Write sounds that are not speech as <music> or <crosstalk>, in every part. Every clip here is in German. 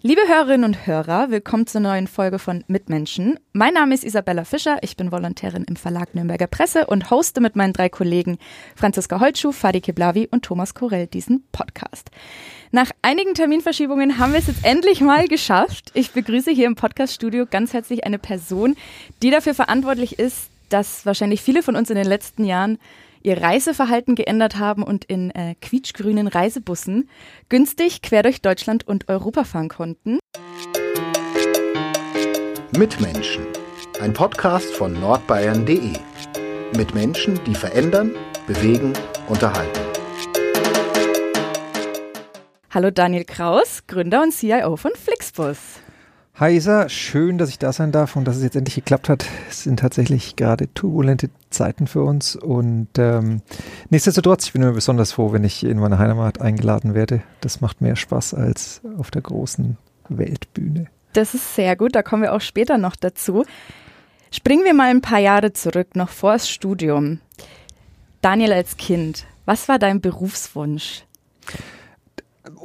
Liebe Hörerinnen und Hörer, willkommen zur neuen Folge von Mitmenschen. Mein Name ist Isabella Fischer, ich bin Volontärin im Verlag Nürnberger Presse und hoste mit meinen drei Kollegen Franziska Holtschuh, Fadi Keblavi und Thomas Korell diesen Podcast. Nach einigen Terminverschiebungen haben wir es jetzt endlich mal geschafft. Ich begrüße hier im Podcaststudio ganz herzlich eine Person, die dafür verantwortlich ist, dass wahrscheinlich viele von uns in den letzten Jahren ihr Reiseverhalten geändert haben und in äh, quietschgrünen Reisebussen günstig quer durch Deutschland und Europa fahren konnten. Mitmenschen. Ein Podcast von nordbayern.de. Mit Menschen, die verändern, bewegen, unterhalten. Hallo Daniel Kraus, Gründer und CIO von Flixbus. Hi Isa, schön, dass ich da sein darf und dass es jetzt endlich geklappt hat. Es sind tatsächlich gerade turbulente Zeiten für uns und ähm, nichtsdestotrotz, ich bin immer besonders froh, wenn ich in meine Heimat eingeladen werde. Das macht mehr Spaß als auf der großen Weltbühne. Das ist sehr gut, da kommen wir auch später noch dazu. Springen wir mal ein paar Jahre zurück, noch vor das Studium. Daniel als Kind, was war dein Berufswunsch?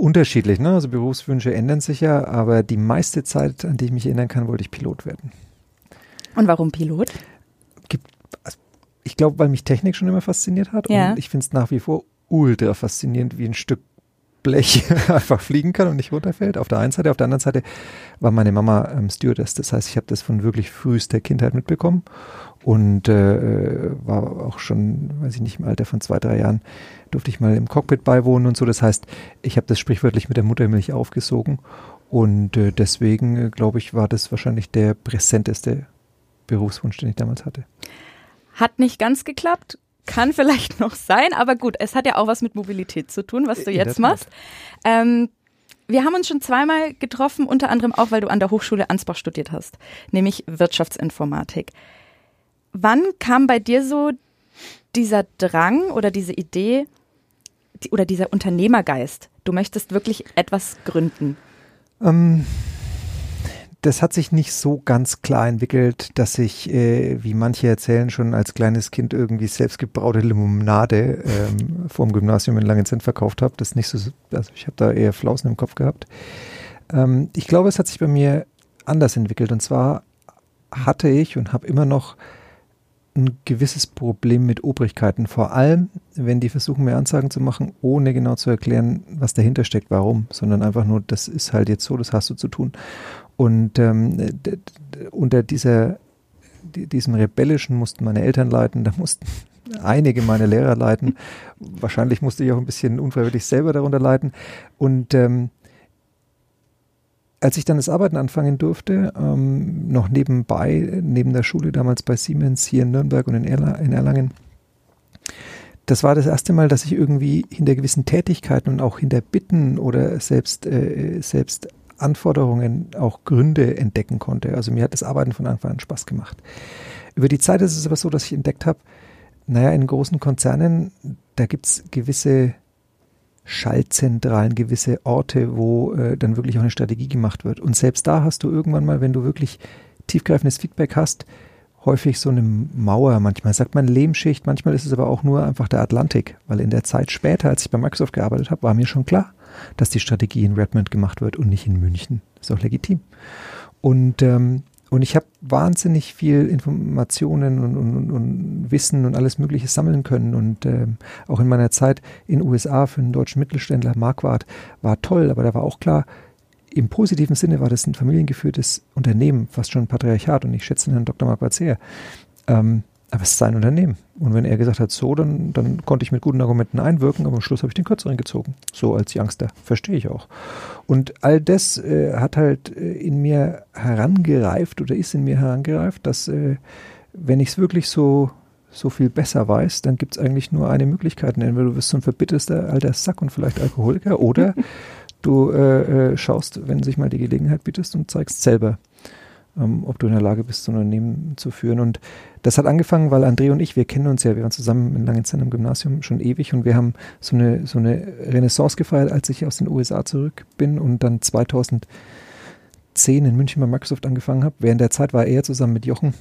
Unterschiedlich, ne? Also Berufswünsche ändern sich ja, aber die meiste Zeit, an die ich mich erinnern kann, wollte ich Pilot werden. Und warum Pilot? Gibt, also ich glaube, weil mich Technik schon immer fasziniert hat Ja. und ich finde es nach wie vor ultra faszinierend, wie ein Stück Blech <laughs> einfach fliegen kann und nicht runterfällt. Auf der einen Seite, auf der anderen Seite war meine Mama ähm, Stewardess. Das heißt, ich habe das von wirklich frühester Kindheit mitbekommen und äh, war auch schon, weiß ich nicht, im Alter von zwei, drei Jahren durfte ich mal im Cockpit beiwohnen und so. Das heißt, ich habe das sprichwörtlich mit der Muttermilch aufgesogen und äh, deswegen, äh, glaube ich, war das wahrscheinlich der präsenteste Berufswunsch, den ich damals hatte. Hat nicht ganz geklappt, kann vielleicht <laughs> noch sein, aber gut, es hat ja auch was mit Mobilität zu tun, was du jetzt machst. Ähm, wir haben uns schon zweimal getroffen, unter anderem auch, weil du an der Hochschule Ansbach studiert hast, nämlich Wirtschaftsinformatik. Wann kam bei dir so dieser Drang oder diese Idee oder dieser Unternehmergeist? Du möchtest wirklich etwas gründen. Ähm, das hat sich nicht so ganz klar entwickelt, dass ich, äh, wie manche erzählen, schon als kleines Kind irgendwie selbstgebraute Limonade ähm, vorm Gymnasium in Langenzenn verkauft habe. Das ist nicht so, also ich habe da eher Flausen im Kopf gehabt. Ähm, ich glaube, es hat sich bei mir anders entwickelt. Und zwar hatte ich und habe immer noch ein gewisses Problem mit Obrigkeiten. Vor allem, wenn die versuchen, mir Ansagen zu machen, ohne genau zu erklären, was dahinter steckt, warum, sondern einfach nur, das ist halt jetzt so, das hast du zu tun. Und ähm, unter dieser, di- diesem Rebellischen mussten meine Eltern leiden, da mussten <laughs> einige meiner Lehrer leiden. Wahrscheinlich musste ich auch ein bisschen unfreiwillig selber darunter leiden. Und ähm, als ich dann das Arbeiten anfangen durfte, ähm, noch nebenbei, neben der Schule damals bei Siemens hier in Nürnberg und in, Erla in Erlangen, das war das erste Mal, dass ich irgendwie hinter gewissen Tätigkeiten und auch hinter Bitten oder selbst, äh, selbst Anforderungen auch Gründe entdecken konnte. Also mir hat das Arbeiten von Anfang an Spaß gemacht. Über die Zeit ist es aber so, dass ich entdeckt habe, naja, in großen Konzernen, da gibt es gewisse Schaltzentralen, gewisse Orte, wo äh, dann wirklich auch eine Strategie gemacht wird. Und selbst da hast du irgendwann mal, wenn du wirklich tiefgreifendes Feedback hast, häufig so eine Mauer. Manchmal sagt man Lehmschicht, manchmal ist es aber auch nur einfach der Atlantik, weil in der Zeit später, als ich bei Microsoft gearbeitet habe, war mir schon klar, dass die Strategie in Redmond gemacht wird und nicht in München. Ist auch legitim. Und, ähm, und ich habe wahnsinnig viel Informationen und, und, und, Wissen und alles Mögliche sammeln können. Und ähm, auch in meiner Zeit in den USA für einen deutschen Mittelständler, Marquardt, war toll, aber da war auch klar, im positiven Sinne war das ein familiengeführtes Unternehmen, fast schon ein Patriarchat. Und ich schätze Herrn Dr. Marquardt sehr. Ähm, aber es ist sein Unternehmen. Und wenn er gesagt hat, so, dann, dann konnte ich mit guten Argumenten einwirken, aber am Schluss habe ich den kürzeren gezogen. So als Youngster. Verstehe ich auch. Und all das äh, hat halt äh, in mir herangereift oder ist in mir herangereift, dass äh, wenn ich es wirklich so, so viel besser weiß, dann gibt es eigentlich nur eine Möglichkeit. Entweder du wirst so ein verbitterster alter Sack und vielleicht Alkoholiker oder <laughs> du äh, äh, schaust, wenn sich mal die Gelegenheit bietest und zeigst selber, ähm, ob du in der Lage bist, so ein Unternehmen zu führen. Und das hat angefangen, weil André und ich, wir kennen uns ja, wir waren zusammen in Langenzenn im Gymnasium schon ewig und wir haben so eine, so eine Renaissance gefeiert, als ich aus den USA zurück bin und dann 2010 in München bei Microsoft angefangen habe. Während der Zeit war er zusammen mit Jochen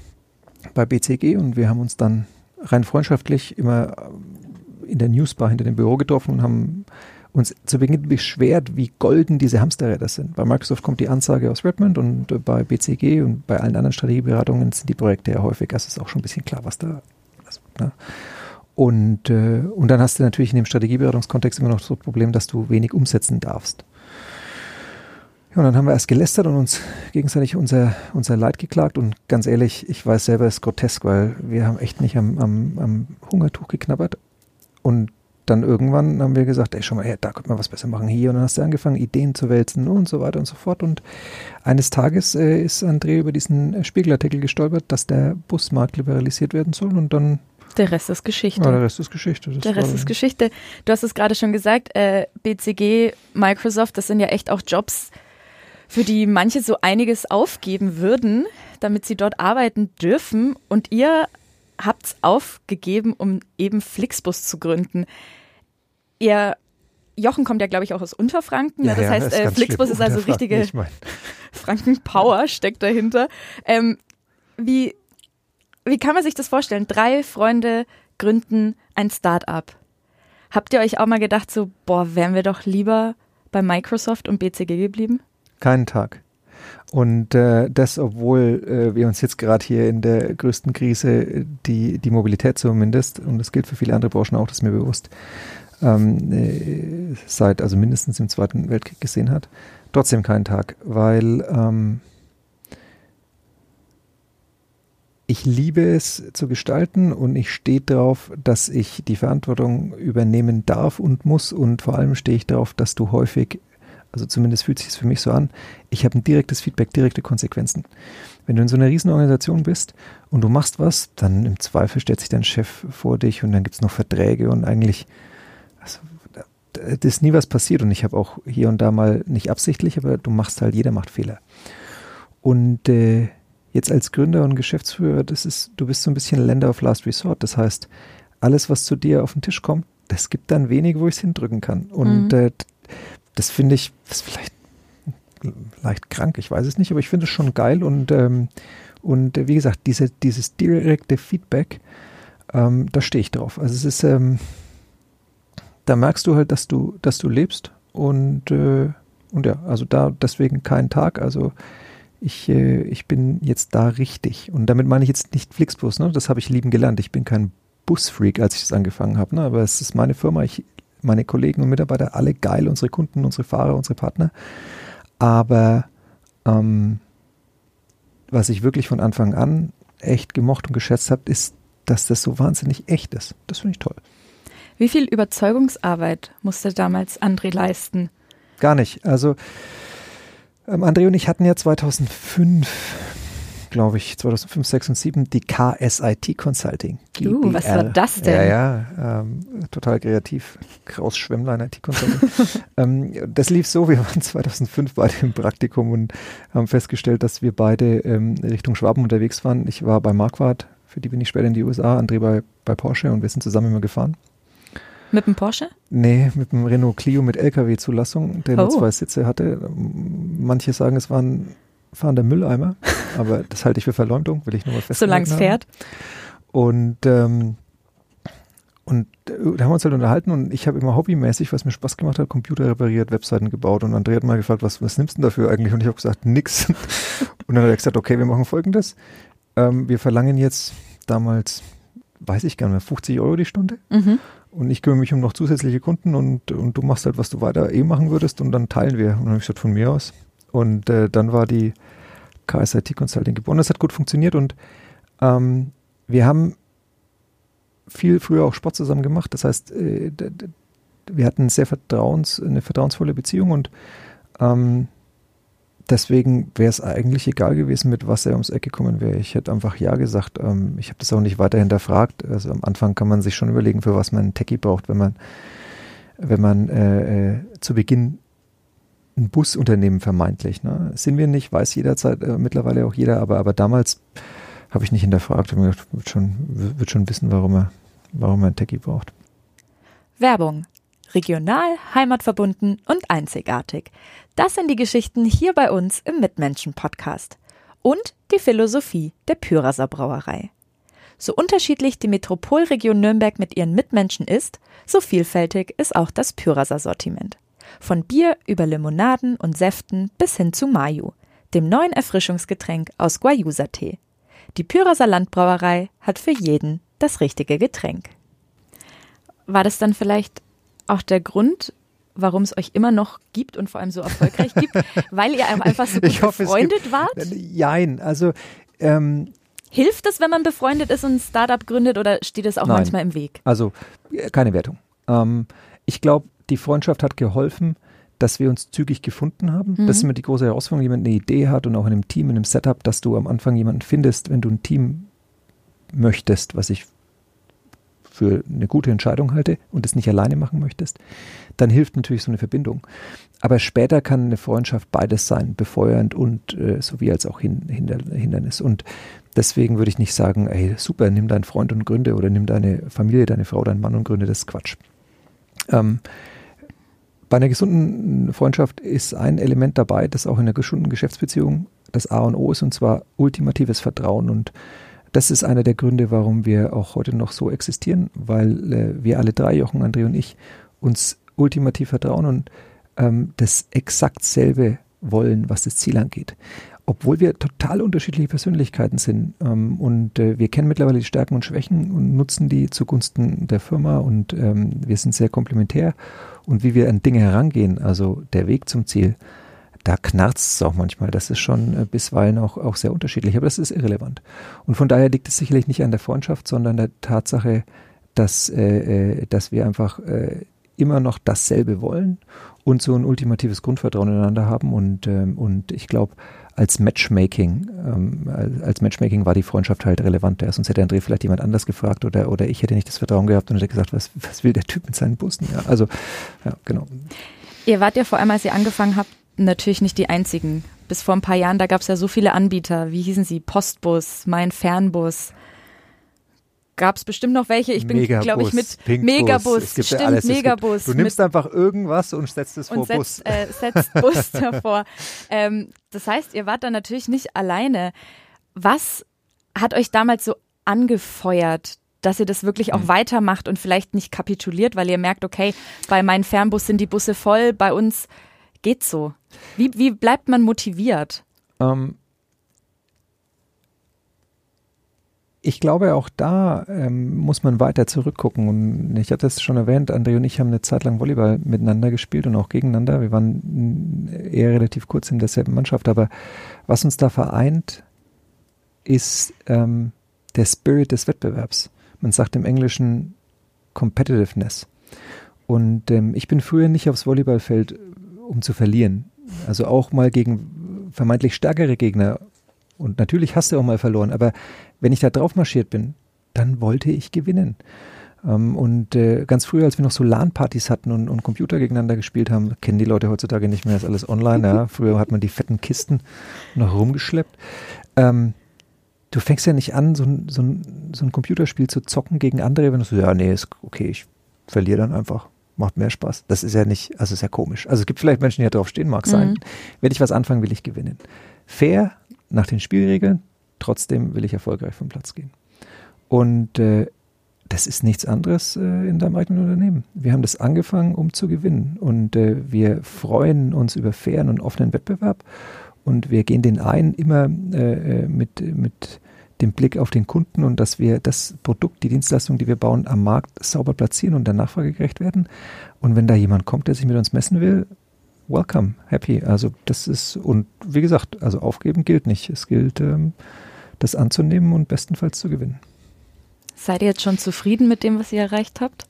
bei BCG und wir haben uns dann rein freundschaftlich immer in der Newsbar hinter dem Büro getroffen und haben uns zu Beginn beschwert, wie golden diese Hamsterräder sind. Bei Microsoft kommt die Ansage aus Redmond und äh, bei BCG und bei allen anderen Strategieberatungen sind die Projekte ja häufig, also ist auch schon ein bisschen klar, was da was, ne? Und, äh, und dann hast du natürlich in dem Strategieberatungskontext immer noch das Problem, dass du wenig umsetzen darfst. Ja, und dann haben wir erst gelästert und uns gegenseitig unser, unser Leid geklagt. Und ganz ehrlich, ich weiß selber, es ist grotesk, weil wir haben echt nicht am, am, am Hungertuch geknabbert. Und dann irgendwann haben wir gesagt, ey, schau mal, hey, da könnte man was besser machen hier. Und dann hast du angefangen, Ideen zu wälzen und so weiter und so fort. Und eines Tages äh, ist André über diesen Spiegelartikel gestolpert, dass der Busmarkt liberalisiert werden soll. Und dann der Rest ist Geschichte. Ja, der Rest ist Geschichte. Das der Rest ist Geschichte. Du hast es gerade schon gesagt, äh, BCG, Microsoft, das sind ja echt auch Jobs, für die manche so einiges aufgeben würden, damit sie dort arbeiten dürfen. Und ihr habt es aufgegeben, um eben Flixbus zu gründen. Ihr Jochen kommt ja, glaube ich, auch aus Unterfranken. Ja, das ja, heißt, äh, Flixbus ist also richtige Franken-Power steckt dahinter. Ähm, wie, wie kann man sich das vorstellen? Drei Freunde gründen ein Start-up. Habt ihr euch auch mal gedacht, so, boah, wären wir doch lieber bei Microsoft und BCG geblieben? Keinen Tag. Und äh, das, obwohl äh, wir uns jetzt gerade hier in der größten Krise, die, die Mobilität zumindest, und das gilt für viele andere Branchen auch, das ist mir bewusst, ähm, äh, seit also mindestens im Zweiten Weltkrieg gesehen hat, trotzdem keinen Tag, weil ähm, ich liebe es zu gestalten und ich stehe darauf, dass ich die Verantwortung übernehmen darf und muss. Und vor allem stehe ich darauf, dass du häufig also zumindest fühlt sich es für mich so an, ich habe ein direktes Feedback, direkte Konsequenzen. Wenn du in so einer Riesenorganisation bist und du machst was, dann im Zweifel stellt sich dein Chef vor dich und dann gibt es noch Verträge und eigentlich, also, da ist nie was passiert und ich habe auch hier und da mal nicht absichtlich, aber du machst halt, jeder macht Fehler. Und äh, jetzt als Gründer und Geschäftsführer, das ist, du bist so ein bisschen Länder of Last Resort. Das heißt, alles, was zu dir auf den Tisch kommt, das gibt dann wenig, wo ich es hindrücken kann. Und mhm. äh, das finde ich, ist vielleicht leicht krank, ich weiß es nicht, aber ich finde es schon geil und, ähm, und äh, wie gesagt, diese, dieses direkte Feedback, ähm, da stehe ich drauf. Also es ist, ähm, da merkst du halt, dass du, dass du lebst und, äh, und ja, also da deswegen kein Tag, also ich, äh, ich bin jetzt da richtig. Und damit meine ich jetzt nicht Flixbus, ne? das habe ich lieben gelernt. Ich bin kein Busfreak, als ich das angefangen habe, ne? aber es ist meine Firma, ich meine Kollegen und Mitarbeiter alle geil, unsere Kunden, unsere Fahrer, unsere Partner. Aber ähm, was ich wirklich von Anfang an echt gemocht und geschätzt habe, ist, dass das so wahnsinnig echt ist. Das finde ich toll. Wie viel Überzeugungsarbeit musste damals André leisten? Gar nicht. Also ähm, André und ich hatten ja 2005 glaube ich, 2005, 6 und 7 die KSIT Consulting. Uh, was war das denn? Ja, ja, ähm, total kreativ. Kraus Schwemmlein IT Consulting. <laughs> ähm, das lief so, wir waren 2005 beide im Praktikum und haben festgestellt, dass wir beide ähm, Richtung Schwaben unterwegs waren. Ich war bei Marquardt, für die bin ich später in die USA, André bei, bei Porsche und wir sind zusammen immer gefahren. Mit dem Porsche? Nee, mit dem Renault Clio mit LKW-Zulassung, der oh. nur zwei Sitze hatte. Manche sagen, es waren fahrender Mülleimer, <laughs> aber das halte ich für Verleumdung, will ich nur mal feststellen. Solange es fährt. Und, ähm, und äh, da haben wir uns halt unterhalten und ich habe immer hobbymäßig, was mir Spaß gemacht hat, Computer repariert, Webseiten gebaut und André hat mal gefragt, was, was nimmst du denn dafür eigentlich? Und ich habe gesagt, nix. <laughs> Und dann hat er gesagt, okay, wir machen folgendes. Ähm, wir verlangen jetzt damals, weiß ich gar nicht mehr, 50 Euro die Stunde. Mhm. Und ich kümmere mich um noch zusätzliche Kunden und, und du machst halt, was du weiter eh machen würdest und dann teilen wir. Und dann habe ich gesagt, von mir aus. Und äh, dann war die KSIT Consulting geboren. Das hat gut funktioniert und ähm, wir haben viel früher auch Sport zusammen gemacht. Das heißt, äh, wir hatten sehr vertrauens, eine vertrauensvolle Beziehung und ähm, deswegen wäre es eigentlich egal gewesen, mit was er ums Eck gekommen wäre. Ich hätte einfach Ja gesagt. Ähm, ich habe das auch nicht weiter hinterfragt. Also am Anfang kann man sich schon überlegen, für was man einen Techie braucht, wenn man, wenn man äh, äh, zu Beginn ein Busunternehmen vermeintlich. Ne? Sind wir nicht, weiß jederzeit äh, mittlerweile auch jeder, aber, aber damals habe ich nicht hinterfragt. Ich mir gedacht, wird schon, wird schon wissen, warum er, warum er ein Techie braucht. Werbung. Regional, heimatverbunden und einzigartig. Das sind die Geschichten hier bei uns im Mitmenschen-Podcast. Und die Philosophie der Pyraser Brauerei. So unterschiedlich die Metropolregion Nürnberg mit ihren Mitmenschen ist, so vielfältig ist auch das Pyraser Sortiment. Von Bier über Limonaden und Säften bis hin zu Mayu, dem neuen Erfrischungsgetränk aus Guayusa-Tee. Die Pyraser Landbrauerei hat für jeden das richtige Getränk. War das dann vielleicht auch der Grund, warum es euch immer noch gibt und vor allem so erfolgreich gibt, <laughs> weil ihr einfach so gut hoffe, befreundet wart? Jein, also ähm, Hilft es, wenn man befreundet ist und ein Startup gründet oder steht es auch Nein. manchmal im Weg? Also äh, keine Wertung. Ähm, ich glaube, die Freundschaft hat geholfen, dass wir uns zügig gefunden haben. Mhm. Das ist immer die große Herausforderung, wenn jemand eine Idee hat und auch in einem Team, in einem Setup, dass du am Anfang jemanden findest, wenn du ein Team möchtest, was ich für eine gute Entscheidung halte und es nicht alleine machen möchtest, dann hilft natürlich so eine Verbindung. Aber später kann eine Freundschaft beides sein, befeuernd und äh, sowie als auch hin, Hinder, Hindernis. Und deswegen würde ich nicht sagen, ey, super, nimm deinen Freund und gründe oder nimm deine Familie, deine Frau, deinen Mann und gründe, das ist Quatsch. Ähm, bei einer gesunden Freundschaft ist ein Element dabei, das auch in einer gesunden Geschäftsbeziehung das A und O ist, und zwar ultimatives Vertrauen. Und das ist einer der Gründe, warum wir auch heute noch so existieren, weil äh, wir alle drei, Jochen, André und ich, uns ultimativ vertrauen und ähm, das exakt selbe wollen, was das Ziel angeht. Obwohl wir total unterschiedliche Persönlichkeiten sind ähm, und äh, wir kennen mittlerweile die Stärken und Schwächen und nutzen die zugunsten der Firma und ähm, wir sind sehr komplementär und wie wir an Dinge herangehen, also der Weg zum Ziel, da knarzt es auch manchmal. Das ist schon äh, bisweilen auch, auch sehr unterschiedlich, aber das ist irrelevant. Und von daher liegt es sicherlich nicht an der Freundschaft, sondern der Tatsache, dass, äh, äh, dass wir einfach äh, immer noch dasselbe wollen und so ein ultimatives Grundvertrauen ineinander haben. Und, ähm, und ich glaube, als Matchmaking, ähm, als Matchmaking war die Freundschaft halt relevant. Sonst hätte André vielleicht jemand anders gefragt oder, oder ich hätte nicht das Vertrauen gehabt und hätte gesagt, was, was will der Typ mit seinen Bussen? Ja, also, ja, genau. Ihr wart ja vor allem, als ihr angefangen habt, natürlich nicht die einzigen. Bis vor ein paar Jahren, da gab es ja so viele Anbieter. Wie hießen sie? Postbus, Mein Fernbus. Gab es bestimmt noch welche. Ich bin, glaube ich, mit Pinkbus. Megabus. Es gibt stimmt, alles. Megabus. du nimmst einfach irgendwas und setzt es vor setzt, Bus. Äh, <laughs> setzt Bus davor. Ähm, das heißt, ihr wart da natürlich nicht alleine. Was hat euch damals so angefeuert, dass ihr das wirklich auch hm. weitermacht und vielleicht nicht kapituliert, weil ihr merkt, okay, bei meinem Fernbus sind die Busse voll, bei uns geht's so. Wie, wie bleibt man motiviert? Ähm, ich glaube, auch da ähm, muss man weiter zurückgucken. Und ich hatte es schon erwähnt, André und ich haben eine Zeit lang Volleyball miteinander gespielt und auch gegeneinander. Wir waren eher relativ kurz in derselben Mannschaft. Aber was uns da vereint, ist ähm, der Spirit des Wettbewerbs. Man sagt im Englischen Competitiveness. Und ähm, ich bin früher nicht aufs Volleyballfeld um zu verlieren. Also auch mal gegen vermeintlich stärkere Gegner. Und natürlich hast du auch mal verloren, aber wenn ich da drauf marschiert bin, dann wollte ich gewinnen. Ähm, und äh, ganz früher, als wir noch so LAN-Partys hatten und, und, Computer gegeneinander gespielt haben, kennen die Leute heutzutage nicht mehr, ist alles online. Ja. <laughs> Früher hat man die fetten Kisten noch rumgeschleppt. Ähm, du fängst ja nicht an, so ein, so, ein, so ein Computerspiel zu zocken gegen andere, wenn du so, ja, nee, ist okay, ich verliere dann einfach macht mehr Spaß. Das ist ja nicht, also ist ja komisch. Also es gibt vielleicht Menschen, die da drauf stehen, mag sein. Mhm. Wenn ich was anfange, will ich gewinnen. Fair, nach den Spielregeln, trotzdem will ich erfolgreich vom Platz gehen. Und äh, das ist nichts anderes äh, in deinem eigenen Unternehmen. Wir haben das angefangen, um zu gewinnen. Und äh, wir freuen uns über fairen und offenen Wettbewerb. Und wir gehen den ein immer äh, äh, mit, mit den Blick auf den Kunden und dass wir das Produkt, die Dienstleistung, die wir bauen, am Markt sauber platzieren und der Nachfrage gerecht werden. Und wenn da jemand kommt, der sich mit uns messen will, welcome, happy. Also das ist, und wie gesagt, also aufgeben gilt nicht. Es gilt, ähm, das anzunehmen und bestenfalls zu gewinnen. Seid ihr jetzt schon zufrieden mit dem, was ihr erreicht habt?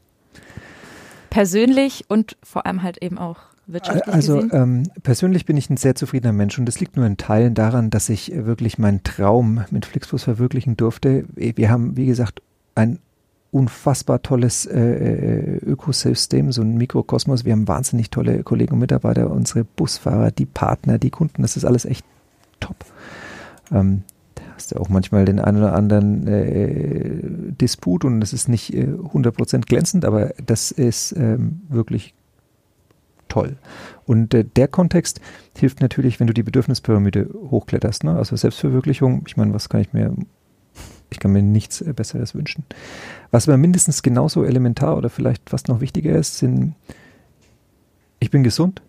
Persönlich und vor allem halt eben auch wirtschaftlich also ähm, persönlich bin ich ein sehr zufriedener Mensch und das liegt nur in Teilen daran, dass ich wirklich meinen Traum mit Flixbus verwirklichen durfte. Wir haben, wie gesagt, ein unfassbar tolles äh, äh, Ökosystem, so ein Mikrokosmos. Wir haben wahnsinnig tolle Kollegen und Mitarbeiter, unsere Busfahrer, die Partner, die Kunden, das ist alles echt top. Ähm, da hast du auch manchmal den einen oder anderen äh, Disput und das ist nicht äh, 100% glänzend, aber das ist ähm, wirklich toll. Und äh, der Kontext hilft natürlich, wenn du die Bedürfnispyramide hochkletterst. Ne? Also Selbstverwirklichung, ich meine, was kann ich mir ich kann mir nichts äh, Besseres wünschen. Was aber mindestens genauso elementar oder vielleicht fast noch wichtiger ist, sind, ich bin gesund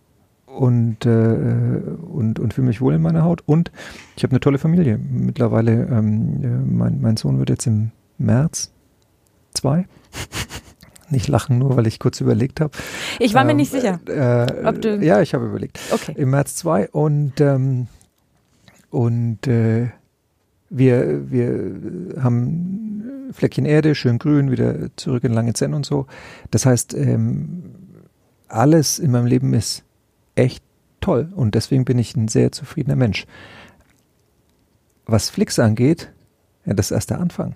und, äh, und, und fühle mich wohl in meiner Haut und ich habe eine tolle Familie. Mittlerweile, ähm, äh, mein, mein Sohn wird jetzt im März zwei. <laughs> Nicht lachen, nur weil ich kurz überlegt habe. Ich war ähm, mir nicht sicher. Äh, ob du ja, ich habe überlegt. Okay. Im März zwei und, ähm, und äh, wir, wir haben Fleckchen Erde, schön grün, wieder zurück in Langenzenn und so. Das heißt, ähm, alles in meinem Leben ist echt toll und deswegen bin ich ein sehr zufriedener Mensch. Was Flix angeht, ja, das ist erst der Anfang.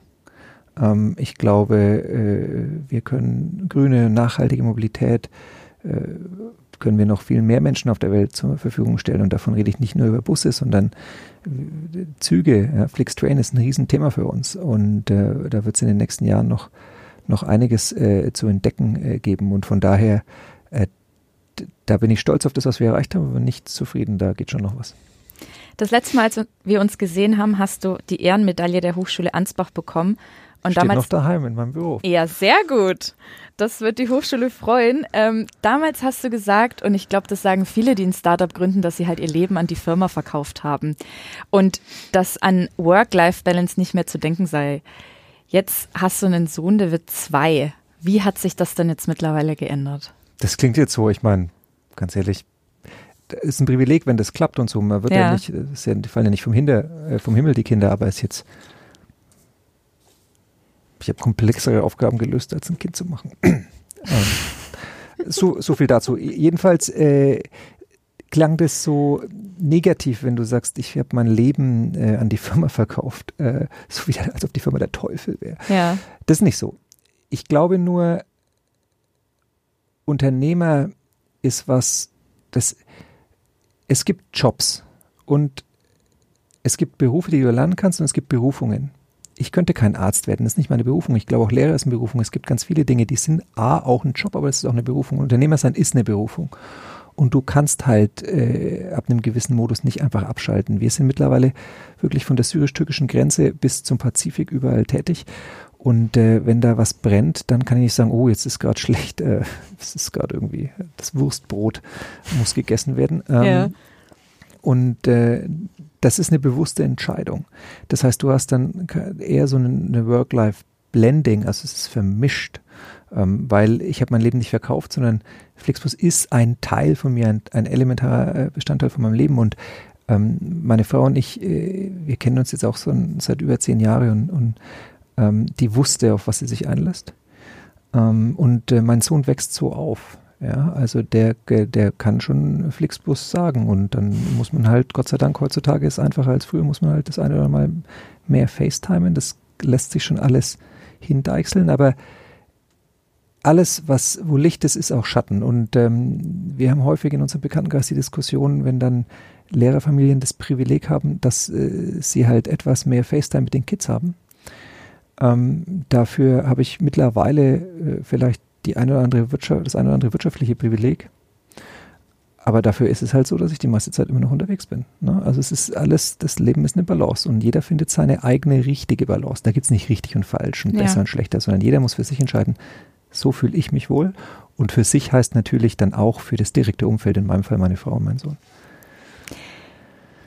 Ähm, ich glaube, äh, wir können grüne, nachhaltige Mobilität äh, können wir noch viel mehr Menschen auf der Welt zur Verfügung stellen. Und davon rede ich nicht nur über Busse, sondern äh, Züge. Ja, Flixtrain ist ein Riesenthema für uns. Und äh, da wird es in den nächsten Jahren noch, noch einiges äh, zu entdecken äh, geben. Und von daher, äh, da bin ich stolz auf das, was wir erreicht haben, aber nicht zufrieden. Da geht schon noch was. Das letzte Mal, als wir uns gesehen haben, hast du die Ehrenmedaille der Hochschule Ansbach bekommen. Und Steht damals noch daheim in meinem Büro. Ja, sehr gut. Das wird die Hochschule freuen. Ähm, damals hast du gesagt, und ich glaube, das sagen viele, die ein Startup gründen, dass sie halt ihr Leben an die Firma verkauft haben und dass an Work-Life-Balance nicht mehr zu denken sei. Jetzt hast du einen Sohn, der wird zwei. Wie hat sich das denn jetzt mittlerweile geändert? Das klingt jetzt so, ich meine, ganz ehrlich, ist ein Privileg, wenn das klappt und so. Man wird ja, ja nicht, ja, die fallen ja nicht vom, Hinder, äh, vom Himmel, die Kinder, aber es ist jetzt ich habe komplexere Aufgaben gelöst, als ein Kind zu machen. <clears throat> ähm, so, so viel dazu. Jedenfalls äh, klang das so negativ, wenn du sagst, ich habe mein Leben äh, an die Firma verkauft, äh, so wie als ob die Firma der Teufel wäre. Ja. Das ist nicht so. Ich glaube nur, Unternehmer ist was, das es gibt Jobs und es gibt Berufe, die du lernen kannst und es gibt Berufungen ich könnte kein Arzt werden, das ist nicht meine Berufung. Ich glaube auch Lehrer ist eine Berufung. Es gibt ganz viele Dinge, die sind A, auch ein Job, aber es ist auch eine Berufung. Unternehmer sein ist eine Berufung. Und du kannst halt äh, ab einem gewissen Modus nicht einfach abschalten. Wir sind mittlerweile wirklich von der syrisch-türkischen Grenze bis zum Pazifik überall tätig. Und äh, wenn da was brennt, dann kann ich nicht sagen, oh, jetzt ist gerade <laughs> schlecht, äh, es ist gerade irgendwie, das Wurstbrot muss gegessen werden. Ähm, ja. Und äh, das ist eine bewusste Entscheidung. Das heißt, du hast dann eher so eine Work-Life-Blending, also es ist vermischt, ähm, weil ich habe mein Leben nicht verkauft, sondern Flixbus ist ein Teil von mir, ein, ein elementarer äh, Bestandteil von meinem Leben und ähm, meine Frau und ich, äh, wir kennen uns jetzt auch so seit über zehn Jahren und, und ähm, die wusste, auf was sie sich einlässt. Ähm, und äh, mein Sohn wächst so auf. Ja, also der, der kann schon Flixbus sagen und dann muss man halt, Gott sei Dank, heutzutage ist einfacher als früher, muss man halt das eine oder mal mehr FaceTimen. Das lässt sich schon alles hindeichseln, aber alles, was, wo Licht ist, ist auch Schatten. Und ähm, wir haben häufig in unserem Bekanntenkreis die Diskussion, wenn dann Lehrerfamilien das Privileg haben, dass äh, sie halt etwas mehr FaceTime mit den Kids haben. Ähm, dafür habe ich mittlerweile äh, vielleicht die eine oder andere Wirtschaft, das eine oder andere wirtschaftliche Privileg. Aber dafür ist es halt so, dass ich die meiste Zeit immer noch unterwegs bin. Ne? Also es ist alles, das Leben ist eine Balance und jeder findet seine eigene richtige Balance. Da gibt es nicht richtig und falsch und ja. besser und schlechter, sondern jeder muss für sich entscheiden, so fühle ich mich wohl. Und für sich heißt natürlich dann auch für das direkte Umfeld, in meinem Fall meine Frau und mein Sohn.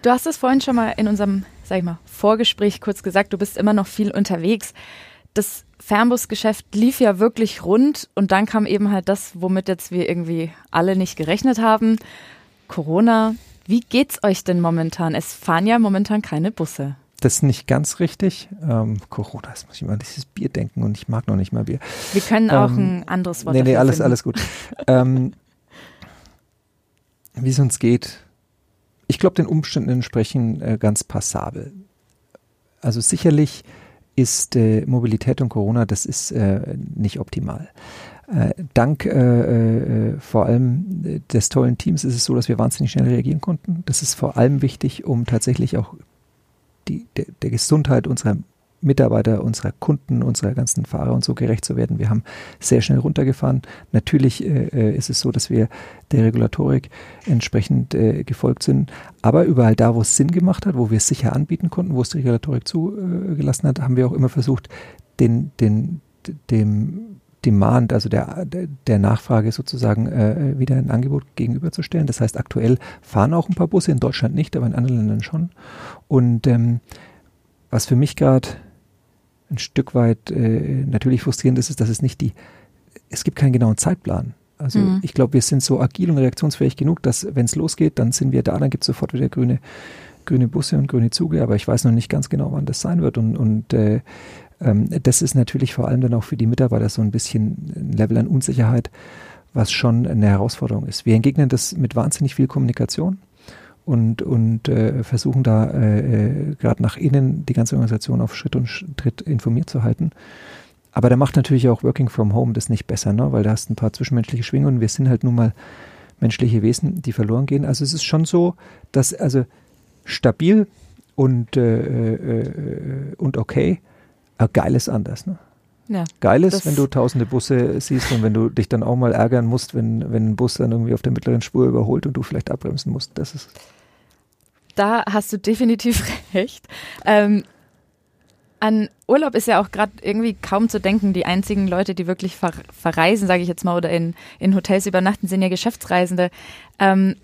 Du hast es vorhin schon mal in unserem, sag ich mal, Vorgespräch kurz gesagt, du bist immer noch viel unterwegs. Das Fernbusgeschäft lief ja wirklich rund und dann kam eben halt das, womit jetzt wir irgendwie alle nicht gerechnet haben. Corona. Wie geht's euch denn momentan? Es fahren ja momentan keine Busse. Das ist nicht ganz richtig. Ähm, Corona, das muss ich mal an dieses Bier denken und ich mag noch nicht mal Bier. Wir können auch ähm, ein anderes Wort Nee, nee, alles, finden. alles gut. ähm, Wie es uns geht, ich glaube, den Umständen entsprechen äh, ganz passabel. Also sicherlich ist äh, Mobilität und Corona, das ist äh, nicht optimal. Äh, dank äh, äh, vor allem des tollen Teams ist es so, dass wir wahnsinnig schnell reagieren konnten. Das ist vor allem wichtig, um tatsächlich auch die, der, der Gesundheit unserer Mitarbeiter, unserer Kunden, unserer ganzen Fahrer und so gerecht zu werden. Wir haben sehr schnell runtergefahren. Natürlich äh, äh, ist es so, dass wir der Regulatorik entsprechend äh, gefolgt sind. Aber überall da, wo es Sinn gemacht hat, wo wir es sicher anbieten konnten, wo es die Regulatorik zugelassen hat, haben wir auch immer versucht, den, den, dem Demand, also der, der Nachfrage sozusagen äh, wieder ein Angebot gegenüberzustellen. Das heißt, aktuell fahren auch ein paar Busse, in Deutschland nicht, aber in anderen Ländern schon. Und ähm, was für mich gerade ein Stück weit äh, natürlich frustrierend ist, ist, dass es nicht die, es gibt keinen genauen Zeitplan. Also mhm. ich glaube, wir sind so agil und reaktionsfähig genug, dass wenn es losgeht, dann sind wir da, dann gibt es sofort wieder grüne, grüne Busse und grüne Züge, aber ich weiß noch nicht ganz genau, wann das sein wird. Und, und äh, ähm, das ist natürlich vor allem dann auch für die Mitarbeiter so ein bisschen ein Level an Unsicherheit, was schon eine Herausforderung ist. Wir entgegnen das mit wahnsinnig viel Kommunikation und, und äh, versuchen da äh, äh, gerade nach innen die ganze Organisation auf Schritt und Tritt informiert zu halten. Aber da macht natürlich auch Working from Home das nicht besser, ne? weil da hast ein paar zwischenmenschliche Schwingungen. Wir sind halt nun mal menschliche Wesen, die verloren gehen. Also es ist schon so, dass also stabil und, äh, äh, äh und okay, geil ist anders. Ne? Ja, Geil ist, wenn du tausende Busse siehst und wenn du dich dann auch mal ärgern musst, wenn, wenn ein Bus dann irgendwie auf der mittleren Spur überholt und du vielleicht abbremsen musst. Das ist da hast du definitiv <laughs> recht. Ähm, an Urlaub ist ja auch gerade irgendwie kaum zu denken. Die einzigen Leute, die wirklich ver verreisen, sage ich jetzt mal, oder in, in Hotels übernachten, sind ja Geschäftsreisende. Ähm,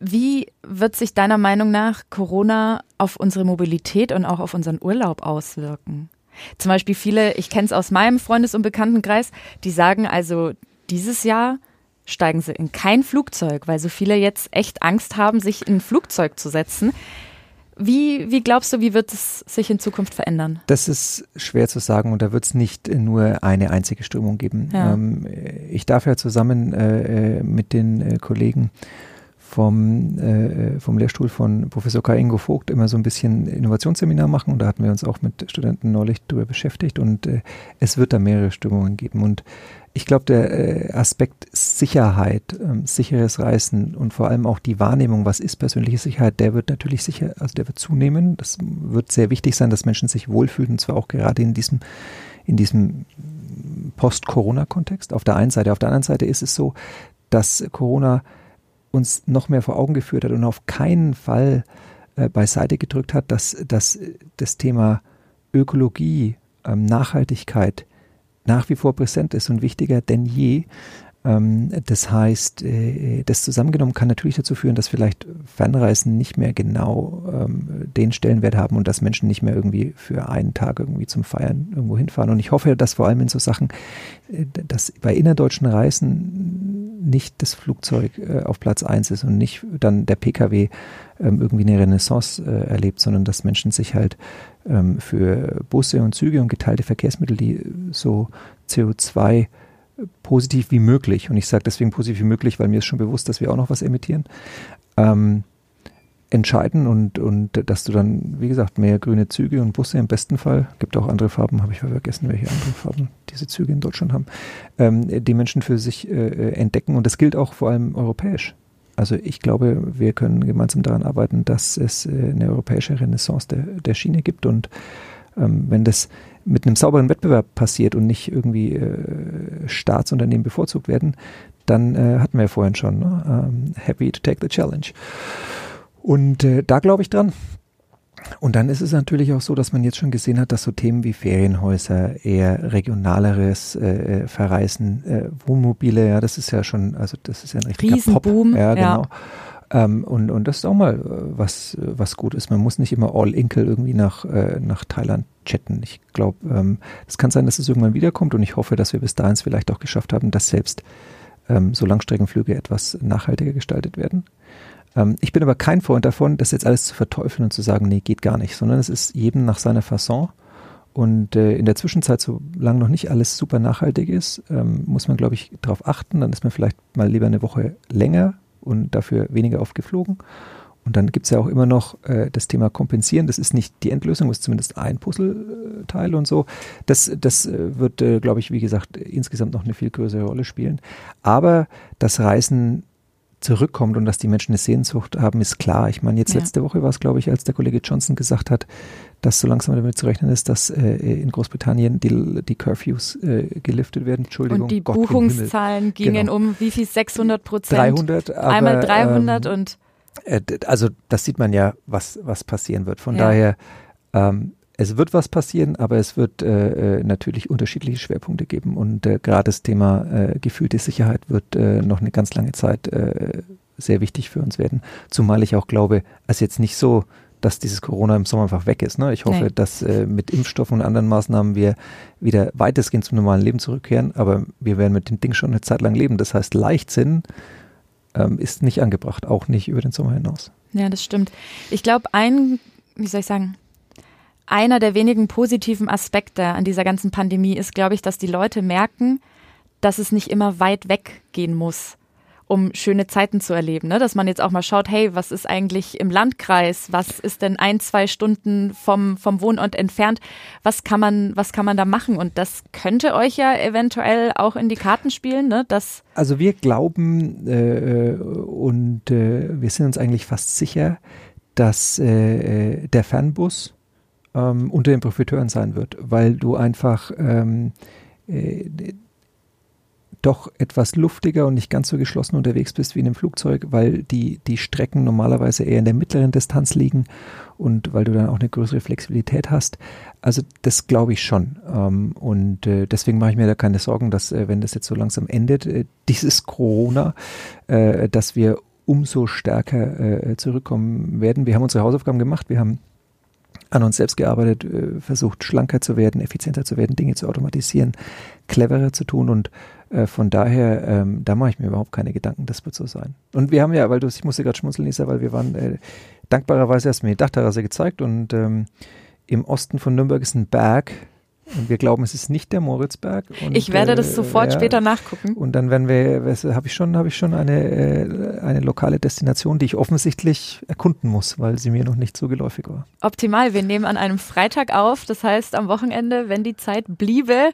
wie wird sich deiner Meinung nach Corona auf unsere Mobilität und auch auf unseren Urlaub auswirken? Zum Beispiel viele, ich kenne es aus meinem Freundes- und Bekanntenkreis, die sagen also, dieses Jahr steigen sie in kein Flugzeug, weil so viele jetzt echt Angst haben, sich in ein Flugzeug zu setzen. Wie, wie glaubst du, wie wird es sich in Zukunft verändern? Das ist schwer zu sagen und da wird es nicht nur eine einzige Strömung geben. Ja. Ähm, ich darf ja zusammen äh, äh mit den äh, Kollegen vom, äh, vom Lehrstuhl von Professor Kai Ingo Vogt immer so ein bisschen Innovationsseminar machen und da hatten wir uns auch mit Studenten neulich darüber beschäftigt und äh, es wird da mehrere Strömungen geben und ich glaube, der äh, Aspekt Sicherheit, ähm, sicheres Reisen und vor allem auch die Wahrnehmung, was ist persönliche Sicherheit, der wird natürlich sicher, also der wird zunehmen. Das wird sehr wichtig sein, dass Menschen sich wohlfühlen, und zwar auch gerade in diesem, in diesem Post-Corona-Kontext. Auf der einen Seite. Auf der anderen Seite ist es so, dass Corona uns noch mehr vor Augen geführt hat und auf keinen Fall äh, beiseite gedrückt hat, dass, dass das Thema Ökologie, ähm, Nachhaltigkeit, nach wie vor präsent ist und wichtiger denn je. Ähm, das heißt, äh, das zusammengenommen kann natürlich dazu führen, dass vielleicht Fernreisen nicht mehr genau ähm, den Stellenwert haben und dass Menschen nicht mehr irgendwie für einen Tag irgendwie zum Feiern irgendwo hinfahren. Und ich hoffe, dass vor allem in so Sachen, äh, dass bei innerdeutschen Reisen nicht das Flugzeug äh, auf Platz eins ist und nicht dann der Pkw ähm, irgendwie eine Renaissance erlebt, sondern dass Menschen sich halt für Busse und Züge und geteilte Verkehrsmittel, die so CO2 positiv wie möglich, und ich sage deswegen positiv wie möglich, weil mir ist schon bewusst, dass wir auch noch was emittieren, ähm, entscheiden und, und dass du dann, wie gesagt, mehr grüne Züge und Busse im besten Fall, gibt auch andere Farben, habe ich vergessen, welche andere Farben diese Züge in Deutschland haben, ähm, die Menschen für sich äh, entdecken. Und das gilt auch vor allem europäisch. Also ich glaube, wir können gemeinsam daran arbeiten, dass es äh, eine europäische Renaissance der, der Schiene gibt. Und ähm, wenn das mit einem sauberen Wettbewerb passiert und nicht irgendwie äh, Staatsunternehmen bevorzugt werden, dann äh, hatten wir ja vorhin schon, ne? ähm, happy to take the challenge. Und äh, da glaube ich dran. Und dann ist es natürlich auch so, dass man jetzt schon gesehen hat, dass so Themen wie Ferienhäuser, eher regionaleres äh, äh Verreisen, äh, Wohnmobile, ja, das ist ja schon, also das ist ja ein richtiger Riesenboom, Pop. Ja, genau. Ja. Ähm, und, und das ist auch mal äh, was, was gut ist. Man muss nicht immer all inkle irgendwie nach, äh, nach Thailand chatten. Ich glaube, ähm, es kann sein, dass es irgendwann wiederkommt und ich hoffe, dass wir bis dahin es vielleicht auch geschafft haben, dass selbst ähm, so Langstreckenflüge etwas nachhaltiger gestaltet werden. Ähm, ich bin aber kein Freund davon, das jetzt alles zu verteufeln und zu sagen, nee, geht gar nicht, sondern es ist jedem nach seiner Fasson. Und äh, in der Zwischenzeit, solange noch nicht alles super nachhaltig ist, ähm, muss man, glaube ich, darauf achten. Dann ist man vielleicht mal lieber eine Woche länger und dafür weniger oft geflogen. Und dann gibt es ja auch immer noch äh, das Thema Kompensieren. Das ist nicht die Endlösung, das ist zumindest ein Puzzleteil und so. Das, das äh, wird, äh, glaube ich, wie gesagt, insgesamt noch eine viel größere Rolle spielen. Aber das Reisen zurückkommt und dass die Menschen eine Sehnsucht haben, ist klar. Ich meine, jetzt ja. letzte Woche war es, glaube ich, als der Kollege Johnson gesagt hat, dass so langsam damit zu rechnen ist, dass äh, in Großbritannien die, die Curfews äh, geliftet werden. Entschuldigung. Und die Gott Buchungszahlen gingen genau. um wie viel? 600 Prozent? 300. Aber, Einmal 300 ähm, und äh, also das sieht man ja, was, was passieren wird. Von ja. daher, ähm, es wird was passieren, aber es wird äh, äh, natürlich unterschiedliche Schwerpunkte geben. Und äh, gerade das Thema äh, gefühlte Sicherheit wird äh, noch eine ganz lange Zeit äh, sehr wichtig für uns werden. Zumal ich auch glaube, es ist jetzt nicht so, dass dieses Corona im Sommer einfach weg ist. Ne? Ich hoffe, Nein. dass mit Impfstoffen und anderen Maßnahmen wir wieder weitestgehend zum normalen Leben zurückkehren, aber wir werden mit dem Ding schon eine Zeit lang leben. Das heißt, Leichtsinn ähm, ist nicht angebracht, auch nicht über den Sommer hinaus. Ja, das stimmt. Ich glaube, ein, wie soll ich sagen, einer der wenigen positiven Aspekte an dieser ganzen Pandemie ist, glaube ich, dass die Leute merken, dass es nicht immer weit weggehen muss, um schöne Zeiten zu erleben. Ne? Dass man jetzt auch mal schaut, hey, was ist eigentlich im Landkreis? Was ist denn ein, zwei Stunden vom, vom Wohnort entfernt? Was kann man, was kann man da machen? Und das könnte euch ja eventuell auch in die Karten spielen, ne? Dass also wir glauben äh, und äh, wir sind uns eigentlich fast sicher, dass äh, äh der Fernbus ähm, unter den Profiteuren sein wird, weil du einfach ähm, äh, doch etwas luftiger und nicht ganz so geschlossen unterwegs bist wie in einem Flugzeug, weil die, die Strecken normalerweise eher in der mittleren Distanz liegen und weil du dann auch eine größere Flexibilität hast. Also das glaube ich schon. Ähm, und äh, deswegen mache ich mir da keine Sorgen, dass äh, wenn das jetzt so langsam endet, äh, <laughs> dieses Corona, dass wir umso stärker zurückkommen werden. Wir haben unsere Hausaufgaben gemacht. Wir haben an uns selbst gearbeitet, äh, versucht schlanker zu werden, effizienter zu werden, Dinge zu automatisieren, cleverer zu tun und äh, von daher, ähm, da mache ich mir überhaupt keine Gedanken, das wird so sein. Und wir haben ja, weil du, ich musste gerade schmunzeln, Lisa, weil wir waren äh, dankbarerweise du mir die Dachterrasse gezeigt und ähm, im Osten von Nürnberg ist ein Berg, und wir glauben, es ist nicht der Moritzberg. Und, ich werde das sofort äh, später nachgucken. Und dann werden wir, habe ich schon, habe ich schon eine, äh, eine lokale Destination, die ich offensichtlich erkunden muss, weil sie mir noch nicht so geläufig war. Optimal. Wir nehmen an einem Freitag auf. Das heißt, am Wochenende, wenn die Zeit bliebe,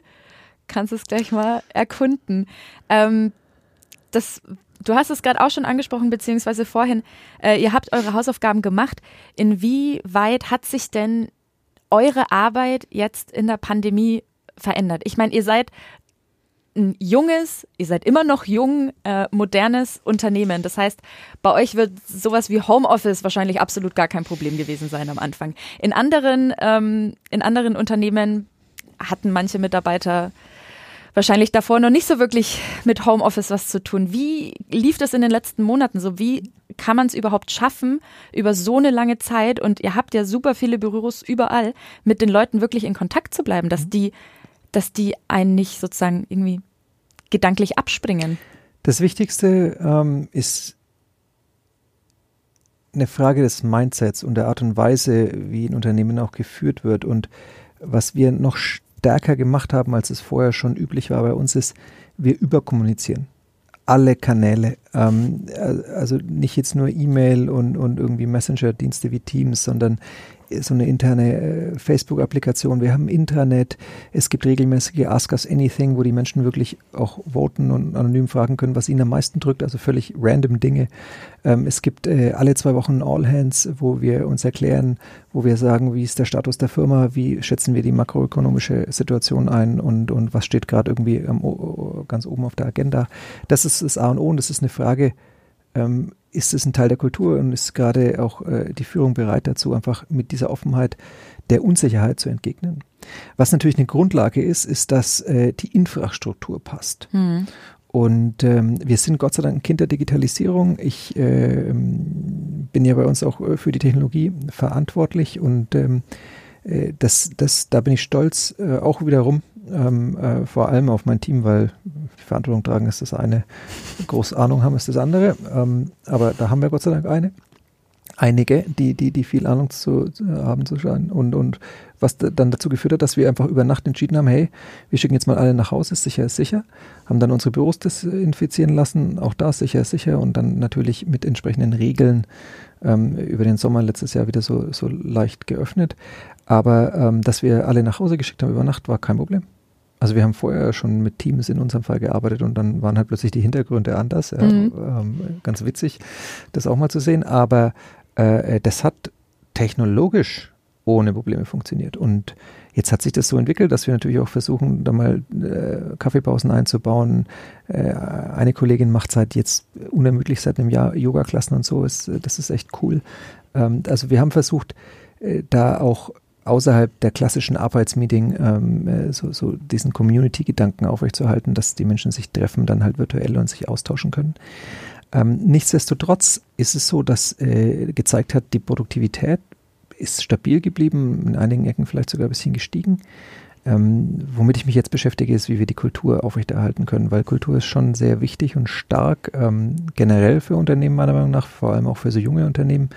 kannst du es gleich mal erkunden. Ähm, das Du hast es gerade auch schon angesprochen, beziehungsweise vorhin, äh, ihr habt eure Hausaufgaben gemacht. Inwieweit hat sich denn eure Arbeit jetzt in der Pandemie verändert? Ich meine, ihr seid ein junges, ihr seid immer noch jung, äh, modernes Unternehmen. Das heißt, bei euch wird sowas wie Homeoffice wahrscheinlich absolut gar kein Problem gewesen sein am Anfang. In anderen, ähm, in anderen Unternehmen hatten manche Mitarbeiter wahrscheinlich davor noch nicht so wirklich mit Homeoffice was zu tun. Wie lief das in den letzten Monaten so? Wie kann man es überhaupt schaffen, über so eine lange Zeit, und ihr habt ja super viele Büros überall, mit den Leuten wirklich in Kontakt zu bleiben, dass mhm. die, dass die einen nicht sozusagen irgendwie gedanklich abspringen? Das Wichtigste ähm, ist eine Frage des Mindsets und der Art und Weise, wie ein Unternehmen auch geführt wird. Und was wir noch stärker gemacht haben, als es vorher schon üblich war bei uns, ist, wir überkommunizieren. Alle Kanäle. Ähm, also nicht jetzt nur E-Mail und, und irgendwie Messenger-Dienste wie Teams, sondern so eine interne äh, Facebook-Applikation, wir haben Intranet, es gibt regelmäßige Ask Us Anything, wo die Menschen wirklich auch voten und anonym fragen können, was ihnen am meisten drückt, also völlig random Dinge. Ähm, es gibt äh, alle zwei Wochen All Hands, wo wir uns erklären, wo wir sagen, wie ist der Status der Firma, wie schätzen wir die makroökonomische Situation ein und, und was steht gerade irgendwie ganz oben auf der Agenda. Das ist das A und O und das ist eine Frage, ähm, ist es ein Teil der Kultur und ist gerade auch äh, die Führung bereit dazu, einfach mit dieser Offenheit der Unsicherheit zu entgegnen. Was natürlich eine Grundlage ist, ist, dass äh, die Infrastruktur passt. Mhm. Und ähm, wir sind Gott sei Dank ein Kind der Digitalisierung. Ich äh, bin ja bei uns auch äh, für die Technologie verantwortlich und ähm, äh, das, das, da bin ich stolz äh, auch wiederum ähm, äh, vor allem auf mein Team, weil die Verantwortung tragen ist das eine, große Ahnung haben ist das andere. Ähm, aber da haben wir Gott sei Dank eine. Einige, die, die, die viel Ahnung zu, zu haben zu scheinen. Und, und was dann dazu geführt hat, dass wir einfach über Nacht entschieden haben, hey, wir schicken jetzt mal alle nach Hause, ist sicher, ist sicher. Haben dann unsere Büros desinfizieren lassen, auch da ist sicher, ist sicher. Und dann natürlich mit entsprechenden Regeln ähm, über den Sommer letztes Jahr wieder so, so leicht geöffnet. Aber ähm, dass wir alle nach Hause geschickt haben über Nacht, war kein Problem. Also wir haben vorher schon mit Teams in unserem Fall gearbeitet und dann waren halt plötzlich die Hintergründe anders. Mhm. ähm, ganz witzig, das auch mal zu sehen. Aber äh, das hat technologisch ohne Probleme funktioniert. Und jetzt hat sich das so entwickelt, dass wir natürlich auch versuchen, da mal äh, Kaffeepausen einzubauen. Äh, eine Kollegin macht seit jetzt unermüdlich seit einem Jahr Yoga-Klassen und so. Ist, das ist echt cool. Ähm, also wir haben versucht, äh, da auch außerhalb der klassischen Arbeitsmeeting ähm, äh, so, so diesen Community-Gedanken aufrechtzuerhalten, dass die Menschen sich treffen, dann halt virtuell und sich austauschen können. Ähm, nichtsdestotrotz ist es so, dass äh, gezeigt hat, die Produktivität ist stabil geblieben, in einigen Ecken vielleicht sogar ein bisschen gestiegen. Ähm, womit ich mich jetzt beschäftige, ist, wie wir die Kultur aufrechterhalten können, weil Kultur ist schon sehr wichtig und stark ähm, generell für Unternehmen meiner Meinung nach, vor allem auch für so junge Unternehmen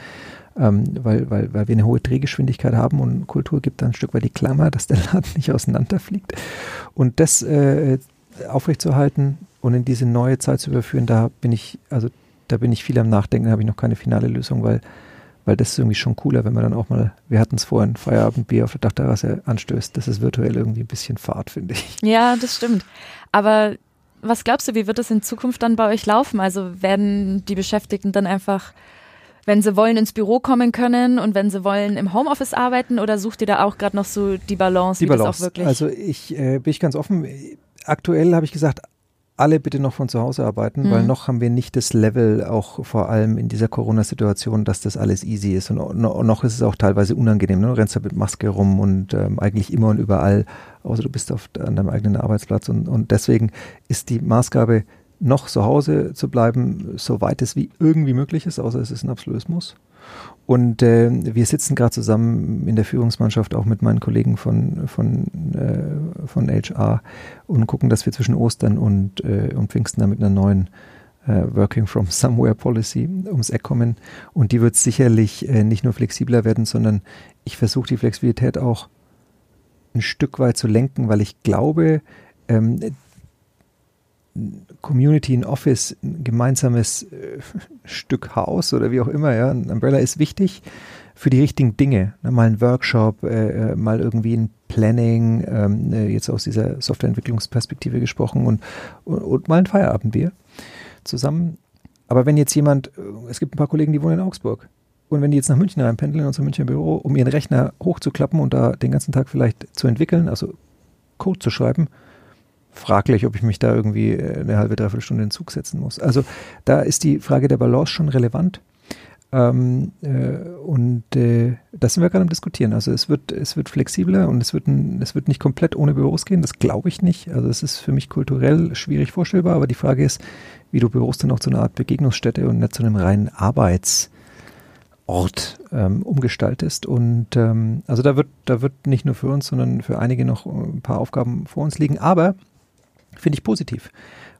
ähm, weil, weil, weil wir eine hohe Drehgeschwindigkeit haben und Kultur gibt dann ein Stück weit die Klammer, dass der <laughs> Laden nicht auseinanderfliegt. Und das äh, aufrechtzuerhalten und in diese neue Zeit zu überführen, da bin ich, also da bin ich viel am Nachdenken, da habe ich noch keine finale Lösung, weil, weil das ist irgendwie schon cooler, wenn man dann auch mal, wir hatten es vorhin, Feierabendbier auf der Dachterrasse anstößt. Das ist virtuell irgendwie ein bisschen Fahrt, finde ich. Ja, das stimmt. Aber was glaubst du, wie wird es in Zukunft dann bei euch laufen? Also werden die Beschäftigten dann einfach wenn sie wollen, ins Büro kommen können und wenn sie wollen, im Homeoffice arbeiten oder sucht ihr da auch gerade noch so die Balance, die Balance. das auch wirklich? Also ich äh, bin ich ganz offen. Aktuell habe ich gesagt, alle bitte noch von zu Hause arbeiten, mhm. weil noch haben wir nicht das Level, auch vor allem in dieser Corona-Situation, dass das alles easy ist. Und noch ist es auch teilweise unangenehm. Ne? Du rennst da mit Maske rum und ähm, eigentlich immer und überall, außer du bist auf, an deinem eigenen Arbeitsplatz. Und, und deswegen ist die Maßgabe, noch zu Hause zu bleiben, soweit es wie irgendwie möglich ist, außer es ist ein absolutes Muss. Und äh, wir sitzen gerade zusammen in der Führungsmannschaft auch mit meinen Kollegen von, von, äh, von HR und gucken, dass wir zwischen Ostern und, äh, und Pfingsten da mit einer neuen äh, Working from Somewhere Policy ums Eck kommen. Und die wird sicherlich äh, nicht nur flexibler werden, sondern ich versuche die Flexibilität auch ein Stück weit zu lenken, weil ich glaube, ähm, Community, ein Office, ein gemeinsames äh, <laughs> Stück Haus oder wie auch immer, ja, ein Umbrella ist wichtig für die richtigen Dinge. Na, mal ein Workshop, äh, äh, mal irgendwie ein Planning, ähm, äh, jetzt aus dieser Softwareentwicklungsperspektive gesprochen und, und, und, mal ein Feierabendbier zusammen. Aber wenn jetzt jemand, äh, es gibt ein paar Kollegen, die wohnen in Augsburg. Und wenn die jetzt nach München reinpendeln, in unser Münchner Büro, um ihren Rechner hochzuklappen und da den ganzen Tag vielleicht zu entwickeln, also Code zu schreiben, fraglich, ob ich mich da irgendwie äh, eine halbe, dreiviertel Stunde in den Zug setzen muss. Also da ist die Frage der Balance schon relevant. Ähm, äh, und äh, das sind wir gerade am diskutieren. Also es wird, es wird flexibler und es wird, ein, es wird nicht komplett ohne Büros gehen. Das glaube ich nicht. Also es ist für mich kulturell schwierig vorstellbar. Aber die Frage ist, wie du Büros dann auch zu einer Art Begegnungsstätte und nicht zu einem reinen Arbeitsort ähm, umgestaltest. Und ähm, also da wird, da wird nicht nur für uns, sondern für einige noch ein paar Aufgaben vor uns liegen. Aber Finde ich positiv,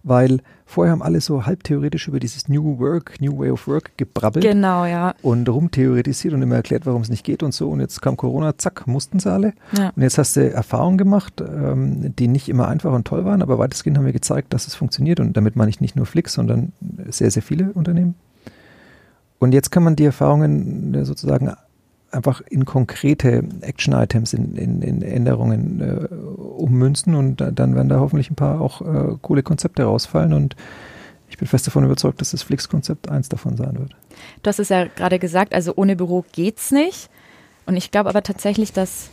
weil vorher haben alle so halb theoretisch über dieses New Work, New Way of Work gebrabbelt. Genau, ja. Und rumtheoretisiert und immer erklärt, warum es nicht geht und so. Und jetzt kam Corona, zack, mussten sie alle. Ja. Und jetzt hast du Erfahrungen gemacht, ähm, die nicht immer einfach und toll waren, aber weitestgehend haben wir gezeigt, dass es funktioniert. Und damit meine ich nicht nur Flix, sondern sehr, sehr viele Unternehmen. Und jetzt kann man die Erfahrungen äh, sozusagen einfach in konkrete Action-Items, in, in, in, Änderungen äh, ummünzen und da, dann werden da hoffentlich ein paar auch äh, coole Konzepte rausfallen und ich bin fest davon überzeugt, dass das Flix-Konzept eins davon sein wird. Du hast es ja gerade gesagt, also ohne Büro geht's nicht. Und ich glaube aber tatsächlich, dass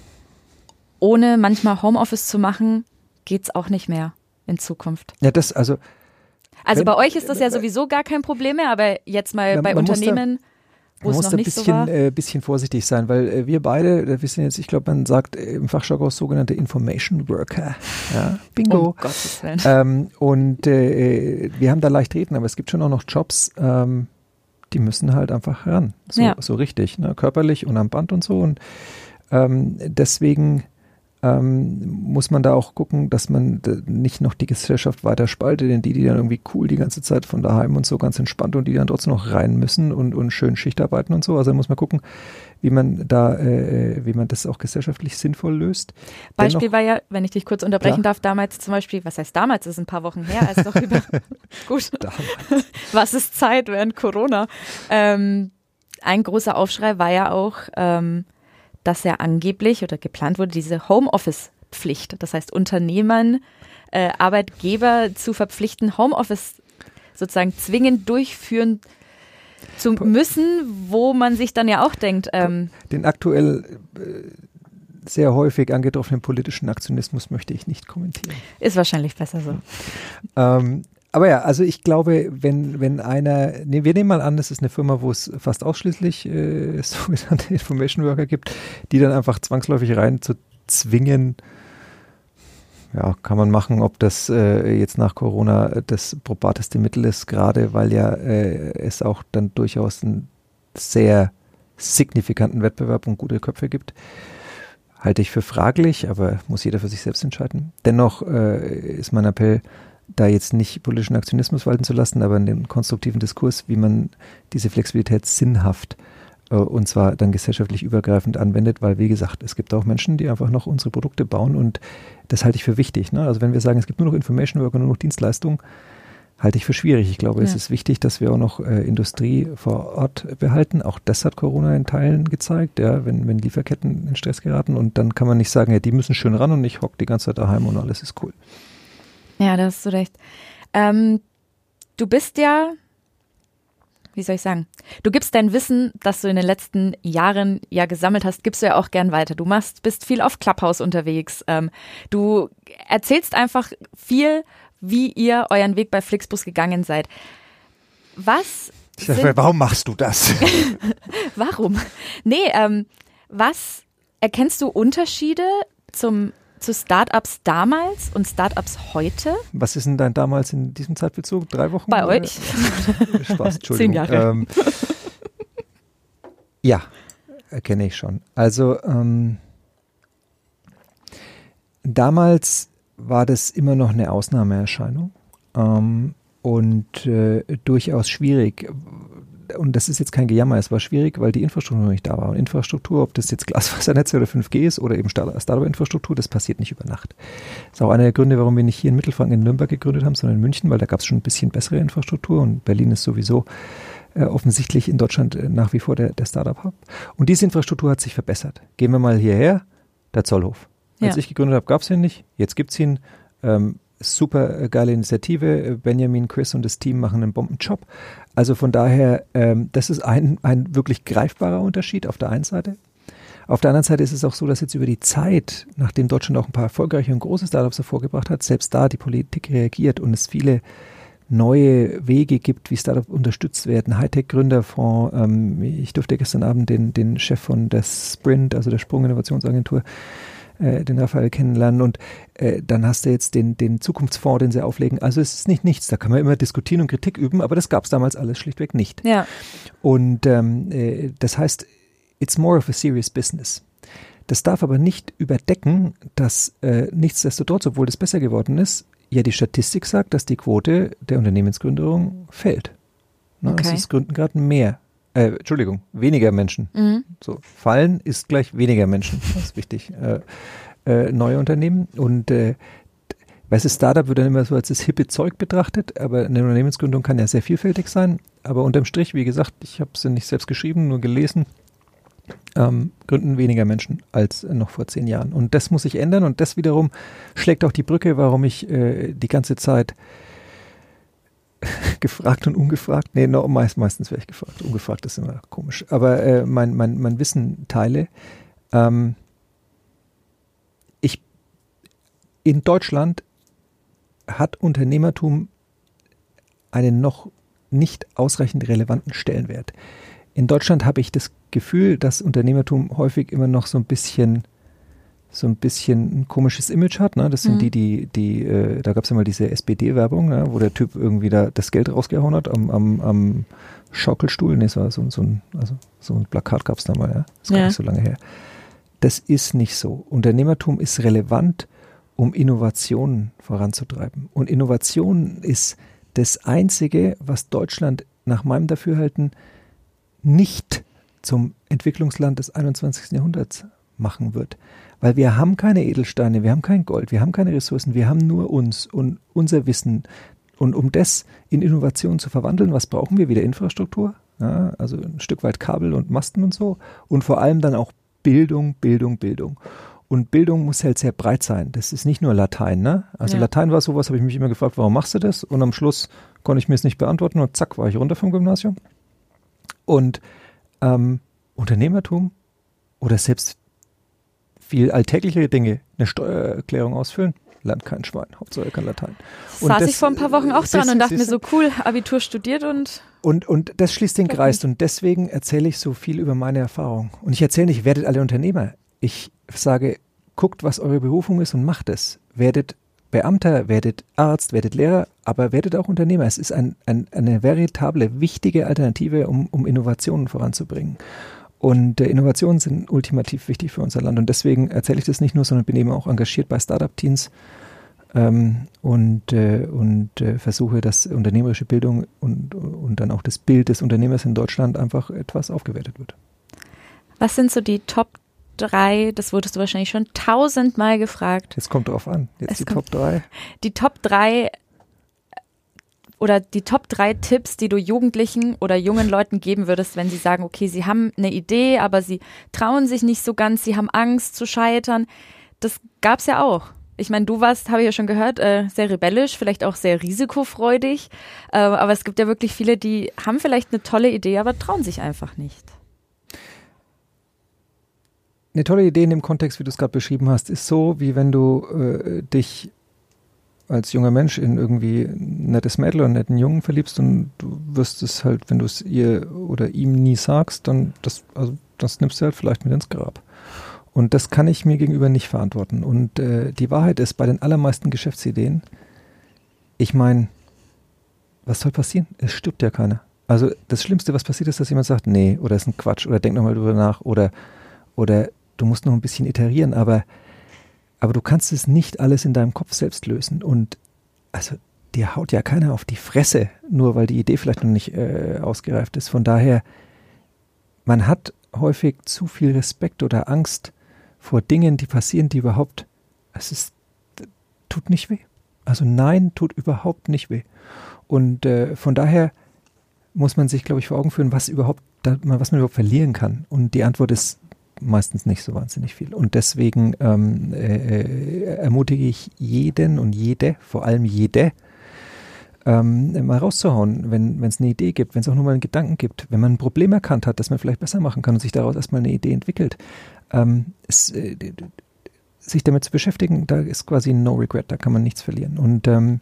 ohne manchmal Homeoffice zu machen, geht's auch nicht mehr in Zukunft. Ja, das also. Also wenn, bei euch ist das ja sowieso gar kein Problem mehr, aber jetzt mal bei Unternehmen. Da, man muss da ein bisschen, so äh, bisschen vorsichtig sein, weil äh, wir beide, wir sind jetzt, ich glaube, man sagt äh, im Fachjargon sogenannte Information Worker. Ja, <laughs> bingo. Um Gottes Willen. Ähm, und äh, wir haben da leicht reden, aber es gibt schon auch noch Jobs, ähm, die müssen halt einfach ran. So, ja. so richtig, ne? körperlich und am Band und so. Und ähm, deswegen ähm, muss man da auch gucken, dass man nicht noch die Gesellschaft weiter spaltet, denn die, die dann irgendwie cool die ganze Zeit von daheim und so ganz entspannt und die dann trotzdem noch rein müssen und, und schön Schicht arbeiten und so. Also muss man gucken, wie man da, äh, wie man das auch gesellschaftlich sinnvoll löst. Beispiel Dennoch, war ja, wenn ich dich kurz unterbrechen ja. darf, damals zum Beispiel, was heißt damals, das ist ein paar Wochen her, als doch über, <laughs> gut, <laughs> was ist Zeit während Corona, ähm, ein großer Aufschrei war ja auch, ähm, dass ja angeblich oder geplant wurde, diese Homeoffice-Pflicht. Das heißt, Unternehmern, äh, Arbeitgeber zu verpflichten, Homeoffice sozusagen zwingend durchführen zu müssen, wo man sich dann ja auch denkt. Ähm, Den aktuell äh, sehr häufig angetroffenen politischen Aktionismus möchte ich nicht kommentieren. Ist wahrscheinlich besser so. Ähm, aber ja, also ich glaube, wenn, wenn einer, nee, wir nehmen mal an, das ist eine Firma, wo es fast ausschließlich äh, <laughs> sogenannte Information Worker gibt, die dann einfach zwangsläufig rein zu zwingen, ja, kann man machen, ob das äh, jetzt nach Corona das probateste Mittel ist, gerade weil ja äh, es auch dann durchaus einen sehr signifikanten Wettbewerb und gute Köpfe gibt. Halte ich für fraglich, aber muss jeder für sich selbst entscheiden. Dennoch äh, ist mein Appell, da jetzt nicht politischen Aktionismus walten zu lassen, aber einen konstruktiven Diskurs, wie man diese Flexibilität sinnhaft äh, und zwar dann gesellschaftlich übergreifend anwendet, weil wie gesagt, es gibt auch Menschen, die einfach noch unsere Produkte bauen und das halte ich für wichtig. Ne? Also wenn wir sagen, es gibt nur noch Information Work und nur noch Dienstleistung, halte ich für schwierig. Ich glaube, ja. es ist wichtig, dass wir auch noch äh, Industrie vor Ort behalten. Auch das hat Corona in Teilen gezeigt, ja, wenn, wenn Lieferketten in Stress geraten und dann kann man nicht sagen, ja, die müssen schön ran und ich hocke die ganze Zeit daheim und alles ist cool. Ja, da hast du recht. Ähm, du bist ja wie soll ich sagen, du gibst dein Wissen, das du in den letzten Jahren ja gesammelt hast, gibst du ja auch gern weiter. Du machst, bist viel auf Clubhouse unterwegs. Ähm, du erzählst einfach viel, wie ihr euren Weg bei Flixbus gegangen seid. Was? Sag, warum machst du das? <laughs> warum? Nee, ähm, was erkennst du Unterschiede zum zu Startups damals und Startups heute? Was ist denn dein damals in diesem Zeitbezug? Drei Wochen? Bei euch? Spaß, <laughs> Entschuldigung. Zehn Jahre. Ähm, ja, erkenne ich schon. Also ähm, damals war das immer noch eine Ausnahmeerscheinung ähm, und äh, durchaus schwierig, und das ist jetzt kein Gejammer, es war schwierig, weil die Infrastruktur noch nicht da war. Und Infrastruktur, ob das jetzt Glasfasernetz oder 5G ist oder eben Startup-Infrastruktur, das passiert nicht über Nacht. Das ist auch einer der Gründe, warum wir nicht hier in Mittelfranken in Nürnberg gegründet haben, sondern in München, weil da gab es schon ein bisschen bessere Infrastruktur und Berlin ist sowieso äh, offensichtlich in Deutschland äh, nach wie vor der, der Startup-Hub. Und diese Infrastruktur hat sich verbessert. Gehen wir mal hierher, der Zollhof. Als ja. ich gegründet habe, gab es ihn nicht. Jetzt gibt es ihn. Ähm, super geile Initiative. Benjamin, Chris und das Team machen einen Bombenjob. Also von daher, ähm, das ist ein, ein wirklich greifbarer Unterschied auf der einen Seite. Auf der anderen Seite ist es auch so, dass jetzt über die Zeit, nachdem Deutschland auch ein paar erfolgreiche und große Startups hervorgebracht hat, selbst da die Politik reagiert und es viele neue Wege gibt, wie Startups unterstützt werden. Hightech-Gründerfonds. Ähm, ich durfte gestern Abend den, den Chef von der Sprint, also der Sprung-Innovationsagentur, äh, den Raphael kennenlernen und äh, dann hast du jetzt den, den Zukunftsfonds, den sie auflegen. Also es ist nicht nichts, da kann man immer diskutieren und Kritik üben, aber das gab es damals alles schlichtweg nicht. Ja. Und ähm, äh, das heißt, it's more of a serious business. Das darf aber nicht überdecken, dass äh, nichtsdestotrotz, obwohl das besser geworden ist, ja die Statistik sagt, dass die Quote der Unternehmensgründung fällt. Ne? Okay. Also es gründen gerade mehr äh, Entschuldigung, weniger Menschen. Mhm. So, fallen ist gleich weniger Menschen. <laughs> Das ist wichtig. Äh, äh, neue Unternehmen und äh, weißt du, Startup wird dann immer so als das hippe Zeug betrachtet, aber eine Unternehmensgründung kann ja sehr vielfältig sein. Aber unterm Strich, wie gesagt, ich habe es nicht selbst geschrieben, nur gelesen, ähm, gründen weniger Menschen als noch vor zehn Jahren. Und das muss sich ändern und das wiederum schlägt auch die Brücke, warum ich äh, die ganze Zeit gefragt und ungefragt. Nee, no, meist, meistens wäre ich gefragt. Ungefragt ist immer komisch. Aber äh, mein, mein, mein Wissen teile. Ähm, ich, in Deutschland hat Unternehmertum einen noch nicht ausreichend relevanten Stellenwert. In Deutschland habe ich das Gefühl, dass Unternehmertum häufig immer noch so ein bisschen so ein bisschen ein komisches Image hat. Ne? Das sind mhm. die, die, die, äh, da gab es ja mal diese SPD-Werbung, ne? wo der Typ irgendwie da das Geld rausgehauen hat am, am, am Schaukelstuhl. Nee, es war so, so, ein, also so ein Plakat gab es da mal, ja. Das ist ja. gar nicht so lange her. Das ist nicht so. Unternehmertum ist relevant, um Innovationen voranzutreiben. Und Innovation ist das Einzige, was Deutschland nach meinem Dafürhalten nicht zum Entwicklungsland des 21. Jahrhunderts machen wird. Weil wir haben keine Edelsteine, wir haben kein Gold, wir haben keine Ressourcen, wir haben nur uns und unser Wissen. Und um das in Innovation zu verwandeln, was brauchen wir? Wieder Infrastruktur, Ja, also ein Stück weit Kabel und Masten und so. Und vor allem dann auch Bildung, Bildung, Bildung. Und Bildung muss halt sehr breit sein. Das ist nicht nur Latein, ne? Also Ja. Latein war sowas, habe ich mich immer gefragt, warum machst du das? Und am Schluss konnte ich mir es nicht beantworten und zack, war ich runter vom Gymnasium. Und ähm, Unternehmertum oder selbst viel alltäglichere Dinge, eine Steuererklärung ausfüllen, lernt kein Schwein, Hauptsache kein Latein. Und Saß das- ich vor ein paar Wochen auch dran und dachte mir so, cool, Abitur studiert und Und, und das schließt den Kreis und deswegen erzähle ich so viel über meine Erfahrung. Und ich erzähle nicht, werdet alle Unternehmer. Ich sage, guckt, was eure Berufung ist und macht es. Werdet Beamter, werdet Arzt, werdet Lehrer, aber werdet auch Unternehmer. Es ist ein, ein, eine veritable, wichtige Alternative, um, um Innovationen voranzubringen. Und äh, Innovationen sind ultimativ wichtig für unser Land. Und deswegen erzähle ich das nicht nur, sondern bin eben auch engagiert bei Startup-Teams ähm, und, äh, und äh, versuche, dass unternehmerische Bildung und, und dann auch das Bild des Unternehmers in Deutschland einfach etwas aufgewertet wird. was sind so die Top drei, das wurdest du wahrscheinlich schon tausendmal gefragt, Jetzt kommt drauf an. Jetzt Es die Top 3. die Top drei oder die Top drei Tipps, die du Jugendlichen oder jungen Leuten geben würdest, wenn sie sagen, okay, sie haben eine Idee, aber sie trauen sich nicht so ganz, sie haben Angst zu scheitern. Das gab's ja auch. Ich meine, du warst, habe ich ja schon gehört, äh, sehr rebellisch, vielleicht auch sehr risikofreudig. Äh, aber es gibt ja wirklich viele, die haben vielleicht eine tolle Idee, aber trauen sich einfach nicht. Eine tolle Idee in dem Kontext, wie du es gerade beschrieben hast, ist so, wie wenn du äh, dich als junger Mensch in irgendwie ein nettes Mädel oder einen netten Jungen verliebst und du wirst es halt, wenn du es ihr oder ihm nie sagst, dann das, also das nimmst du halt vielleicht mit ins Grab. Und das kann ich mir gegenüber nicht verantworten. Und äh, die Wahrheit ist, bei den allermeisten Geschäftsideen, ich meine, was soll passieren? Es stirbt ja keiner. Also das Schlimmste, was passiert ist, dass jemand sagt, nee, oder ist ein Quatsch, oder denk nochmal drüber nach, oder, oder du musst noch ein bisschen iterieren, aber, aber du kannst es nicht alles in deinem Kopf selbst lösen. Und also dir haut ja keiner auf die Fresse, nur weil die Idee vielleicht noch nicht äh, ausgereift ist. Von daher, man hat häufig zu viel Respekt oder Angst vor Dingen, die passieren, die überhaupt, es ist, tut nicht weh. Also nein, tut überhaupt nicht weh. Und äh, von daher muss man sich, glaube ich, vor Augen führen, was überhaupt, was man überhaupt verlieren kann. Und die Antwort ist meistens nicht so wahnsinnig viel. Und deswegen ähm, äh, ermutige ich jeden und jede, vor allem jede, ähm, mal rauszuhauen, wenn es eine Idee gibt, wenn es auch nur mal einen Gedanken gibt, wenn man ein Problem erkannt hat, das man vielleicht besser machen kann und sich daraus erstmal eine Idee entwickelt. Ähm, es, äh, sich damit zu beschäftigen, da ist quasi No Regret, da kann man nichts verlieren. Und ähm,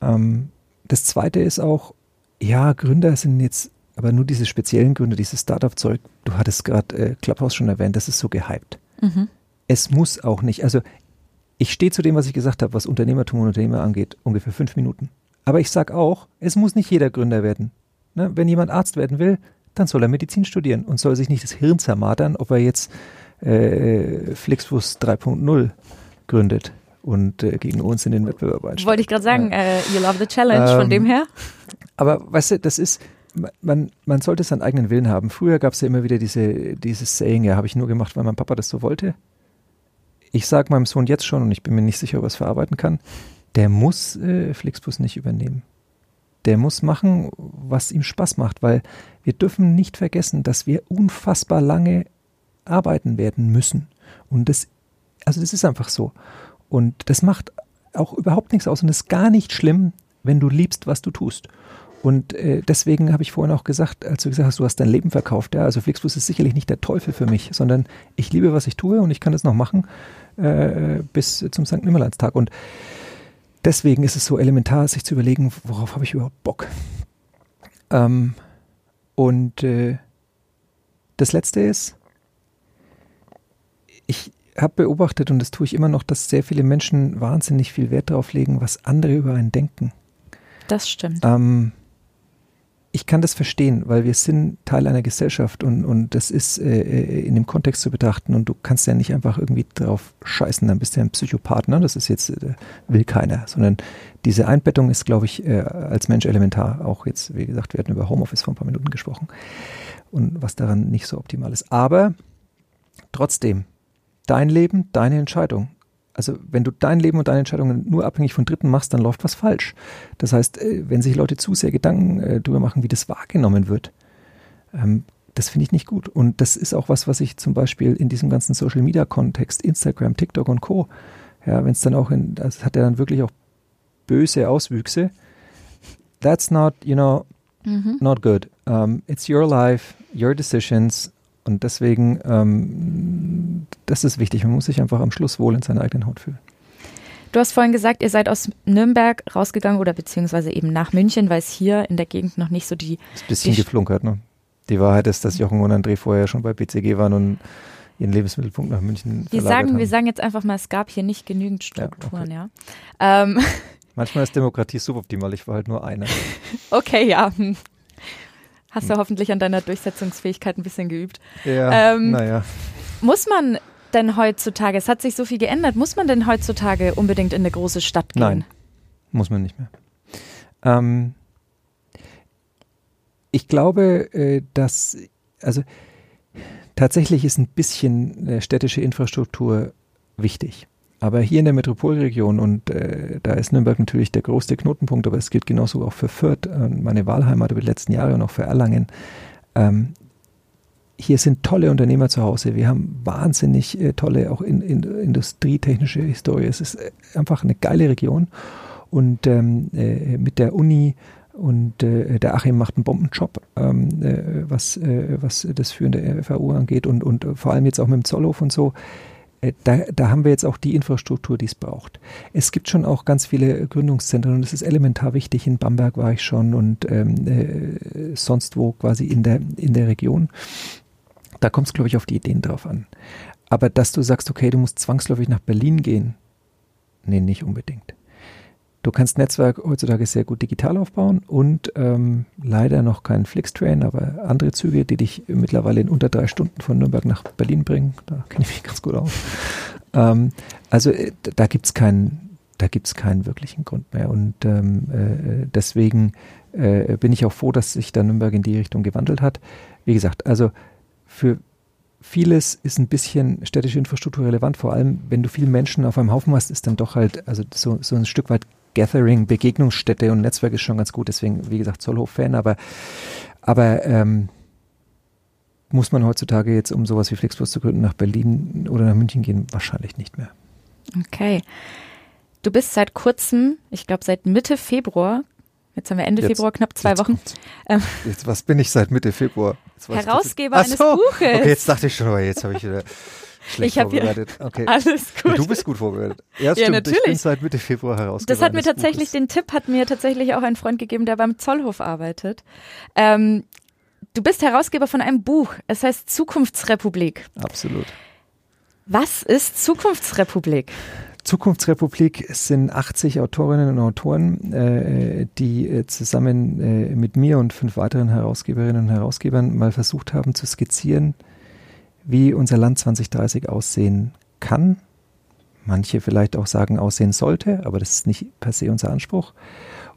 ähm, das Zweite ist auch, ja, Gründer sind jetzt aber nur diese speziellen Gründe, dieses Startup-Zeug, du hattest gerade äh, Clubhouse schon erwähnt, das ist so gehypt. Mhm. Es muss auch nicht, also ich stehe zu dem, was ich gesagt habe, was Unternehmertum und Unternehmer angeht, ungefähr fünf Minuten. Aber ich sage auch, es muss nicht jeder Gründer werden. Ne? Wenn jemand Arzt werden will, dann soll er Medizin studieren und soll sich nicht das Hirn zermartern, ob er jetzt äh, Flixbus 3.0 gründet und äh, gegen uns in den Wettbewerb einsteigt. Wollte ich gerade sagen, Ja. äh, you love the challenge, von Ähm, dem her. Aber weißt du, das ist, man, man sollte seinen eigenen Willen haben. Früher gab es ja immer wieder diese, dieses Saying, ja, habe ich nur gemacht, weil mein Papa das so wollte. Ich sage meinem Sohn jetzt schon, und ich bin mir nicht sicher, ob er es verarbeiten kann, der muss äh, Flixbus nicht übernehmen. Der muss machen, was ihm Spaß macht, weil wir dürfen nicht vergessen, dass wir unfassbar lange arbeiten werden müssen. Und das, also das ist einfach so. Und das macht auch überhaupt nichts aus und ist gar nicht schlimm, wenn du liebst, was du tust. Und äh, deswegen habe ich vorhin auch gesagt, als du gesagt hast, du hast dein Leben verkauft, ja, also Flixbus ist sicherlich nicht der Teufel für mich, sondern ich liebe, was ich tue und ich kann das noch machen äh, bis zum St. Nimmerleinstag. Und deswegen ist es so elementar, sich zu überlegen, worauf habe ich überhaupt Bock. Ähm, und äh, das Letzte ist, ich habe beobachtet, und das tue ich immer noch, dass sehr viele Menschen wahnsinnig viel Wert darauf legen, was andere über einen denken. Das stimmt. Ähm, ich kann das verstehen, weil wir sind Teil einer Gesellschaft und, und das ist äh, in dem Kontext zu betrachten und du kannst ja nicht einfach irgendwie drauf scheißen, dann bist du ja ein Psychopath, ne? das ist jetzt, äh, will keiner, sondern diese Einbettung ist, glaube ich, äh, als Mensch elementar. Auch jetzt, wie gesagt, wir hatten über Homeoffice vor ein paar Minuten gesprochen und was daran nicht so optimal ist. Aber trotzdem, dein Leben, deine Entscheidung. Also wenn du dein Leben und deine Entscheidungen nur abhängig von Dritten machst, dann läuft was falsch. Das heißt, äh, wenn sich Leute zu sehr Gedanken äh, darüber machen, wie das wahrgenommen wird, ähm, das finde ich nicht gut. Und das ist auch was, was ich zum Beispiel in diesem ganzen Social Media Kontext, Instagram, TikTok und Co. Ja, wenn es dann auch in, das hat ja dann wirklich auch böse Auswüchse. That's not, you know, mhm. not good. Um, it's your life, your decisions. Und deswegen, ähm, das ist wichtig. Man muss sich einfach am Schluss wohl in seiner eigenen Haut fühlen. Du hast vorhin gesagt, ihr seid aus Nürnberg rausgegangen oder beziehungsweise eben nach München, weil es hier in der Gegend noch nicht so die. Ist ein bisschen geflunkert, ne? Die Wahrheit ist, dass Jochen und André vorher schon bei BCG waren und ihren Lebensmittelpunkt nach München wir sagen, haben. Wir sagen jetzt einfach mal, es gab hier nicht genügend Strukturen, ja. Okay. ja. Ähm. Manchmal ist Demokratie suboptimal, ich war halt nur einer. <laughs> okay, ja. Hast du hm. hoffentlich an deiner Durchsetzungsfähigkeit ein bisschen geübt. Ja, ähm, naja. Muss man denn heutzutage, es hat sich so viel geändert, muss man denn heutzutage unbedingt in eine große Stadt gehen? Nein, muss man nicht mehr. Ähm, ich glaube, äh, dass, also tatsächlich ist ein bisschen äh, städtische Infrastruktur wichtig. Aber hier in der Metropolregion, und äh, da ist Nürnberg natürlich der größte Knotenpunkt, aber es gilt genauso auch für Fürth, äh, meine Wahlheimat über die letzten Jahre und auch für Erlangen. Ähm, hier sind tolle Unternehmer zu Hause. Wir haben wahnsinnig äh, tolle, auch in, in, industrietechnische Historie. Es ist äh, einfach eine geile Region. Und ähm, äh, mit der Uni und äh, der Achim macht einen Bombenjob, ähm, äh, was, äh, was das Führen der FAU angeht und, und vor allem jetzt auch mit dem Zollhof und so. Äh, da, da haben wir jetzt auch die Infrastruktur, die es braucht. Es gibt schon auch ganz viele Gründungszentren und es ist elementar wichtig. In Bamberg war ich schon und ähm, äh, sonst wo quasi in der, in der Region. Da kommt es, glaube ich, auf die Ideen drauf an. Aber dass du sagst, okay, du musst zwangsläufig nach Berlin gehen, nee, nicht unbedingt. Du kannst Netzwerk heutzutage sehr gut digital aufbauen und ähm, leider noch kein Flixtrain, aber andere Züge, die dich mittlerweile in unter drei Stunden von Nürnberg nach Berlin bringen. Da kenne ich mich <laughs> ganz gut aus. ähm, also äh, da gibt es keinen, da gibt's keinen wirklichen Grund mehr. Und ähm, äh, deswegen äh, bin ich auch froh, dass sich da Nürnberg in die Richtung gewandelt hat. Wie gesagt, also für vieles ist ein bisschen städtische Infrastruktur relevant, vor allem wenn du viele Menschen auf einem Haufen hast, ist dann doch halt, also so, so ein Stück weit Gathering, Begegnungsstätte und Netzwerk ist schon ganz gut. Deswegen, wie gesagt, Zollhof-Fan, aber, aber ähm, muss man heutzutage jetzt, um sowas wie Flixbus zu gründen, nach Berlin oder nach München gehen? Wahrscheinlich nicht mehr. Okay. Du bist seit kurzem, ich glaube seit Mitte Februar, jetzt haben wir Ende jetzt, Februar, knapp zwei Wochen. Ähm, jetzt, was bin ich seit Mitte Februar? Herausgeber eines so, Buches. Okay, jetzt dachte ich schon, aber jetzt habe ich wieder schlecht ich vorbereitet. Okay. <laughs> Alles gut. Du bist gut vorbereitet. Ja, ja natürlich. Ich bin seit Mitte Februar herausgekommen. Das hat mir tatsächlich, den Tipp hat mir tatsächlich auch ein Freund gegeben, der beim Zollhof arbeitet. Ähm, du bist Herausgeber von einem Buch. Es heißt Zukunftsrepublik. Absolut. Was ist Zukunftsrepublik? Zukunftsrepublik sind 80 Autorinnen und Autoren, äh, die äh, zusammen äh, mit mir und fünf weiteren Herausgeberinnen und Herausgebern mal versucht haben zu skizzieren, wie unser Land 2030 aussehen kann. Manche vielleicht auch sagen, aussehen sollte, aber das ist nicht per se unser Anspruch.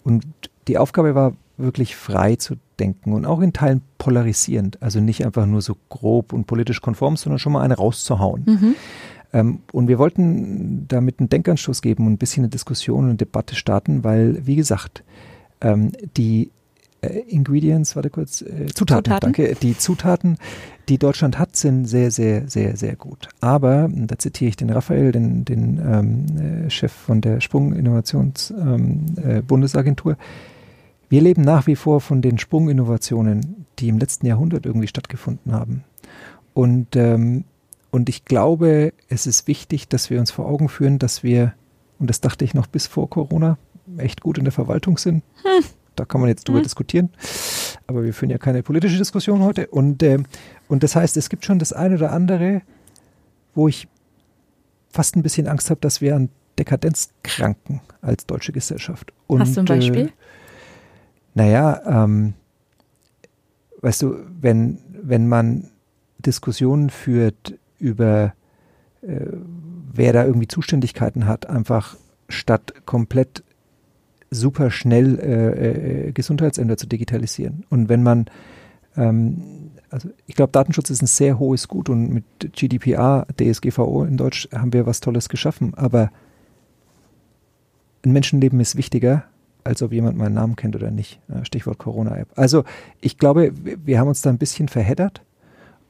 Und die Aufgabe war wirklich frei zu denken und auch in Teilen polarisierend. Also nicht einfach nur so grob und politisch konform, sondern schon mal eine rauszuhauen. Mhm. Ähm, und wir wollten damit einen Denkanstoß geben und ein bisschen eine Diskussion und eine Debatte starten, weil, wie gesagt, ähm, die äh, Ingredients, warte kurz, äh, Zutaten, Zutaten, danke. Die Zutaten, die Deutschland hat, sind sehr, sehr, sehr, sehr gut. Aber, da zitiere ich den Raphael, den, den ähm, äh, Chef von der Sprung-Innovations-Bundesagentur, ähm, äh, wir leben nach wie vor von den Sprunginnovationen, die im letzten Jahrhundert irgendwie stattgefunden haben. Und, ähm, und ich glaube, es ist wichtig, dass wir uns vor Augen führen, dass wir, und das dachte ich noch bis vor Corona, echt gut in der Verwaltung sind. Hm da kann man jetzt drüber mhm. diskutieren. Aber wir führen ja keine politische Diskussion heute. Und, äh, und das heißt, es gibt schon das eine oder andere, wo ich fast ein bisschen Angst habe, dass wir an Dekadenz kranken als deutsche Gesellschaft. Und, Hast du ein Beispiel? Äh, naja, ähm, weißt du, wenn, wenn man Diskussionen führt über, äh, wer da irgendwie Zuständigkeiten hat, einfach statt komplett super schnell äh, äh, Gesundheitsämter zu digitalisieren. Und wenn man ähm, also ich glaube, Datenschutz ist ein sehr hohes Gut und mit GDPR, DSGVO in Deutsch haben wir was Tolles geschaffen, aber ein Menschenleben ist wichtiger, als ob jemand meinen Namen kennt oder nicht. Stichwort Corona-App. Also ich glaube, wir haben uns da ein bisschen verheddert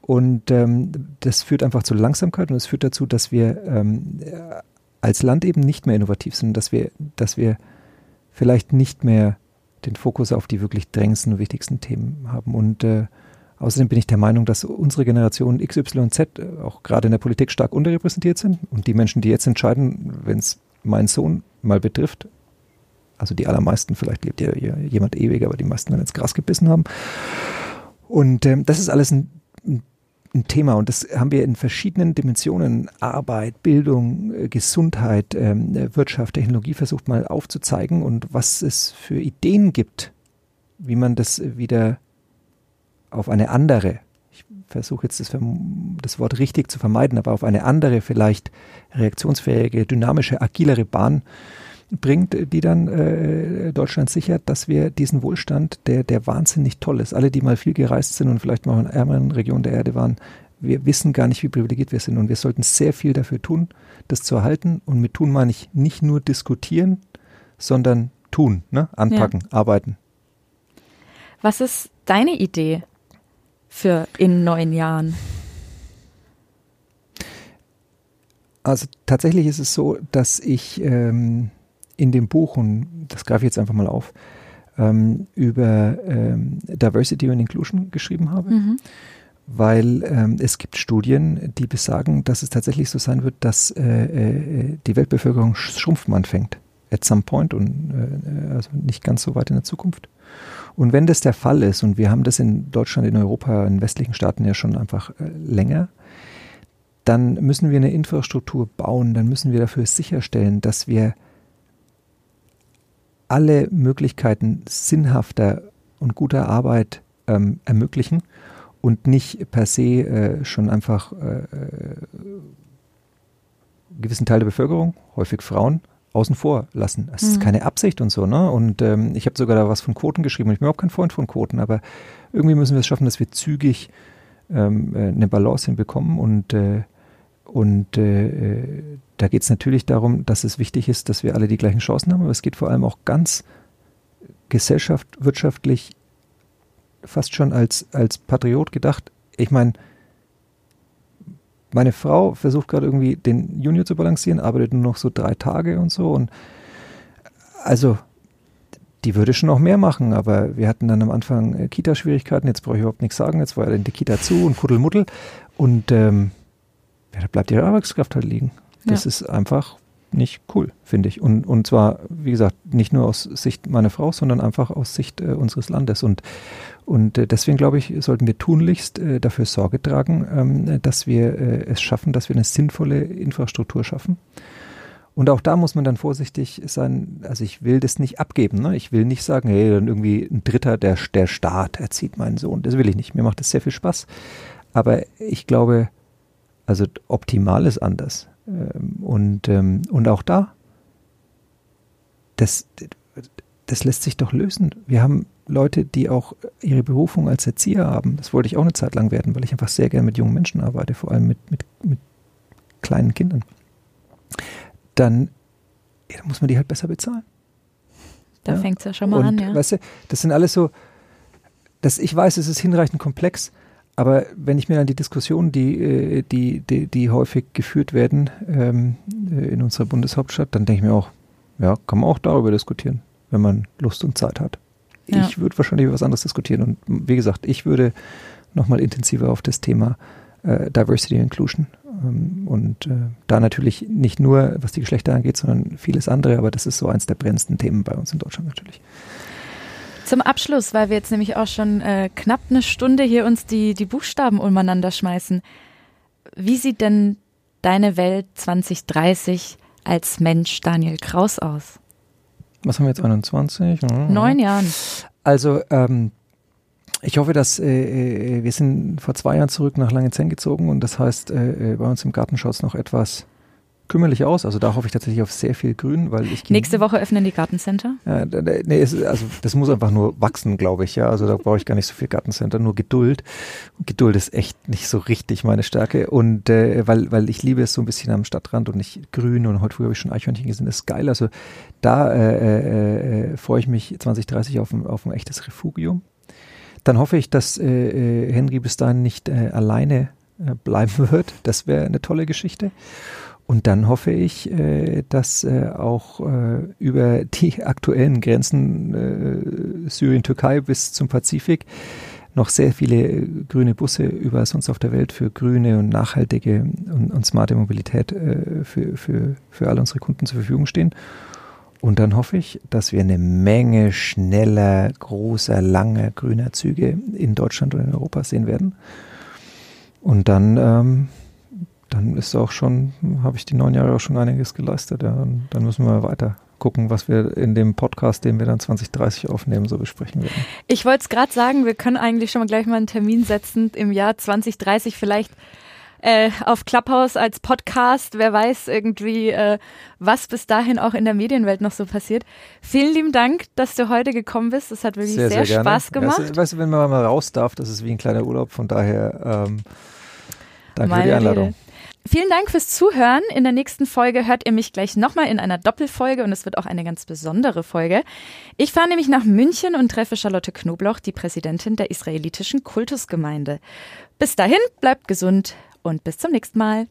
und ähm, das führt einfach zu Langsamkeit und es führt dazu, dass wir ähm, als Land eben nicht mehr innovativ sind, dass wir, dass wir vielleicht nicht mehr den Fokus auf die wirklich drängendsten und wichtigsten Themen haben. Und äh, außerdem bin ich der Meinung, dass unsere Generation X, Y, Z äh, auch gerade in der Politik stark unterrepräsentiert sind. Und die Menschen, die jetzt entscheiden, wenn es meinen Sohn mal betrifft, also die allermeisten, vielleicht lebt ja jemand ewig, aber die meisten werden ins Gras gebissen haben. Und ähm, das ist alles ein, ein Thema und das haben wir in verschiedenen Dimensionen, Arbeit, Bildung, äh, Gesundheit, ähm, Wirtschaft, Technologie versucht mal aufzuzeigen und was es für Ideen gibt, wie man das wieder auf eine andere, ich versuche jetzt das, das Wort richtig zu vermeiden, aber auf eine andere, vielleicht reaktionsfähige, dynamische, agilere Bahn bringt, die dann äh, Deutschland sichert, dass wir diesen Wohlstand, der, der wahnsinnig toll ist, alle, die mal viel gereist sind und vielleicht mal in ärmeren Regionen der Erde waren, wir wissen gar nicht, wie privilegiert wir sind und wir sollten sehr viel dafür tun, das zu erhalten. Und mit tun meine ich nicht nur diskutieren, sondern tun, ne? anpacken, ja. arbeiten. Was ist deine Idee für in neun Jahren? Also tatsächlich ist es so, dass ich ähm, in dem Buch, und das greife ich jetzt einfach mal auf, ähm, über ähm, Diversity und Inclusion geschrieben habe. Mhm. Weil ähm, es gibt Studien, die besagen, dass es tatsächlich so sein wird, dass äh, äh, die Weltbevölkerung schrumpfen anfängt. At some point und äh, also nicht ganz so weit in der Zukunft. Und wenn das der Fall ist, und wir haben das in Deutschland, in Europa, in westlichen Staaten ja schon einfach äh, länger, dann müssen wir eine Infrastruktur bauen, dann müssen wir dafür sicherstellen, dass wir alle Möglichkeiten sinnhafter und guter Arbeit ähm, ermöglichen und nicht per se äh, schon einfach äh, äh, gewissen Teil der Bevölkerung, häufig Frauen, außen vor lassen. Das mhm. ist keine Absicht und so, ne? Und ähm, ich habe sogar da was von Quoten geschrieben. Ich bin überhaupt kein Freund von Quoten, aber irgendwie müssen wir es schaffen, dass wir zügig ähm, äh, eine Balance hinbekommen und äh, und äh, da geht es natürlich darum, dass es wichtig ist, dass wir alle die gleichen Chancen haben, aber es geht vor allem auch ganz gesellschaft, wirtschaftlich, fast schon als, als Patriot gedacht. Ich meine, meine Frau versucht gerade irgendwie den Junior zu balancieren, arbeitet nur noch so drei Tage und so. Und also, die würde schon noch mehr machen, aber wir hatten dann am Anfang äh, Kita-Schwierigkeiten. Jetzt brauche ich überhaupt nichts sagen. Jetzt war ja die Kita zu und Kuddelmuddel. Und ähm, ja, da bleibt ihre Arbeitskraft halt liegen. Das ja. ist einfach nicht cool, finde ich. Und, und zwar, wie gesagt, nicht nur aus Sicht meiner Frau, sondern einfach aus Sicht äh, unseres Landes. Und, und äh, deswegen glaube ich, sollten wir tunlichst äh, dafür Sorge tragen, ähm, dass wir äh, es schaffen, dass wir eine sinnvolle Infrastruktur schaffen. Und auch da muss man dann vorsichtig sein. Also ich will das nicht abgeben. Ne? Ich will nicht sagen, hey, dann irgendwie ein Dritter, der, der Staat erzieht meinen Sohn. Das will ich nicht. Mir macht das sehr viel Spaß. Aber ich glaube, also optimal ist anders. Ähm, und, ähm, und auch da, das, das lässt sich doch lösen. Wir haben Leute, die auch ihre Berufung als Erzieher haben. Das wollte ich auch eine Zeit lang werden, weil ich einfach sehr gerne mit jungen Menschen arbeite, vor allem mit, mit, mit kleinen Kindern. Dann, ja, dann muss man die halt besser bezahlen. Da ja? fängt es ja schon mal und, an, ja. Weißt du, das sind alles so, das, ich weiß, es ist hinreichend komplex, aber wenn ich mir dann die Diskussionen, die, äh, die, die, die häufig geführt werden ähm, äh, in unserer Bundeshauptstadt, dann denke ich mir auch, ja, kann man auch darüber diskutieren, wenn man Lust und Zeit hat. Ja. Ich würde wahrscheinlich über was anderes diskutieren. Und wie gesagt, ich würde nochmal intensiver auf das Thema äh, Diversity and Inclusion ähm, und äh, da natürlich nicht nur, was die Geschlechter angeht, sondern vieles andere, aber das ist so eins der brennendsten Themen bei uns in Deutschland natürlich. Zum Abschluss, weil wir jetzt nämlich auch schon äh, knapp eine Stunde hier uns die, die Buchstaben umeinander schmeißen. Wie sieht denn deine Welt 2030 als Mensch Daniel Kraus aus? Was haben wir jetzt, 21? Mhm. Neun Jahren. Also, ähm, ich hoffe, dass äh, äh wir sind vor zwei Jahren zurück nach Langenzenn gezogen und das heißt, äh, äh bei uns im Garten schaut es noch etwas kümmerlich aus. Also da hoffe ich tatsächlich auf sehr viel Grün, weil ich nächste Woche öffnen die Gartencenter. Ja, nee, es, also das muss einfach nur wachsen, glaube ich. Ja, also da brauche ich gar nicht so viel Gartencenter, nur Geduld. Und Geduld ist echt nicht so richtig meine Stärke und äh, weil weil ich liebe es so ein bisschen am Stadtrand und nicht grün und heute früh habe ich schon Eichhörnchen gesehen. Das ist geil. Also da äh, äh, äh freue ich mich 2030 auf ein, auf ein echtes Refugium. Dann hoffe ich, dass äh, äh Henry bis dahin nicht äh, alleine bleiben <laughs> wird. Das wäre eine tolle Geschichte. Und dann hoffe ich, äh, dass äh, auch äh, über die <laughs> aktuellen Grenzen Syrien-Türkei bis zum Pazifik noch sehr viele grüne Busse über sonst auf der Welt für grüne und nachhaltige und, und smarte Mobilität für, für, für alle unsere Kunden zur Verfügung stehen. Und dann hoffe ich, dass wir eine Menge schneller, großer, langer grüner Züge in Deutschland und in Europa sehen werden. Und dann ähm, dann ist auch schon, habe ich die neun Jahre auch schon einiges geleistet. Ja. Und dann müssen wir weiter gucken, was wir in dem Podcast, den wir dann 2030 aufnehmen, so besprechen werden. Ich wollte es gerade sagen, wir können eigentlich schon mal gleich mal einen Termin setzen im Jahr 2030 vielleicht äh, auf Clubhouse als Podcast. Wer weiß irgendwie, äh, was bis dahin auch in der Medienwelt noch so passiert. Vielen lieben Dank, dass du heute gekommen bist. Das hat wirklich sehr, sehr, sehr Spaß gemacht. Ja, weißt du, wenn man mal raus darf, das ist wie ein kleiner Urlaub. Von daher ähm, danke Meine für die Einladung. Rede. Vielen Dank fürs Zuhören. In der nächsten Folge hört ihr mich gleich nochmal in einer Doppelfolge und es wird auch eine ganz besondere Folge. Ich fahre nämlich nach München und treffe Charlotte Knobloch, die Präsidentin der israelitischen Kultusgemeinde. Bis dahin, bleibt gesund und bis zum nächsten Mal.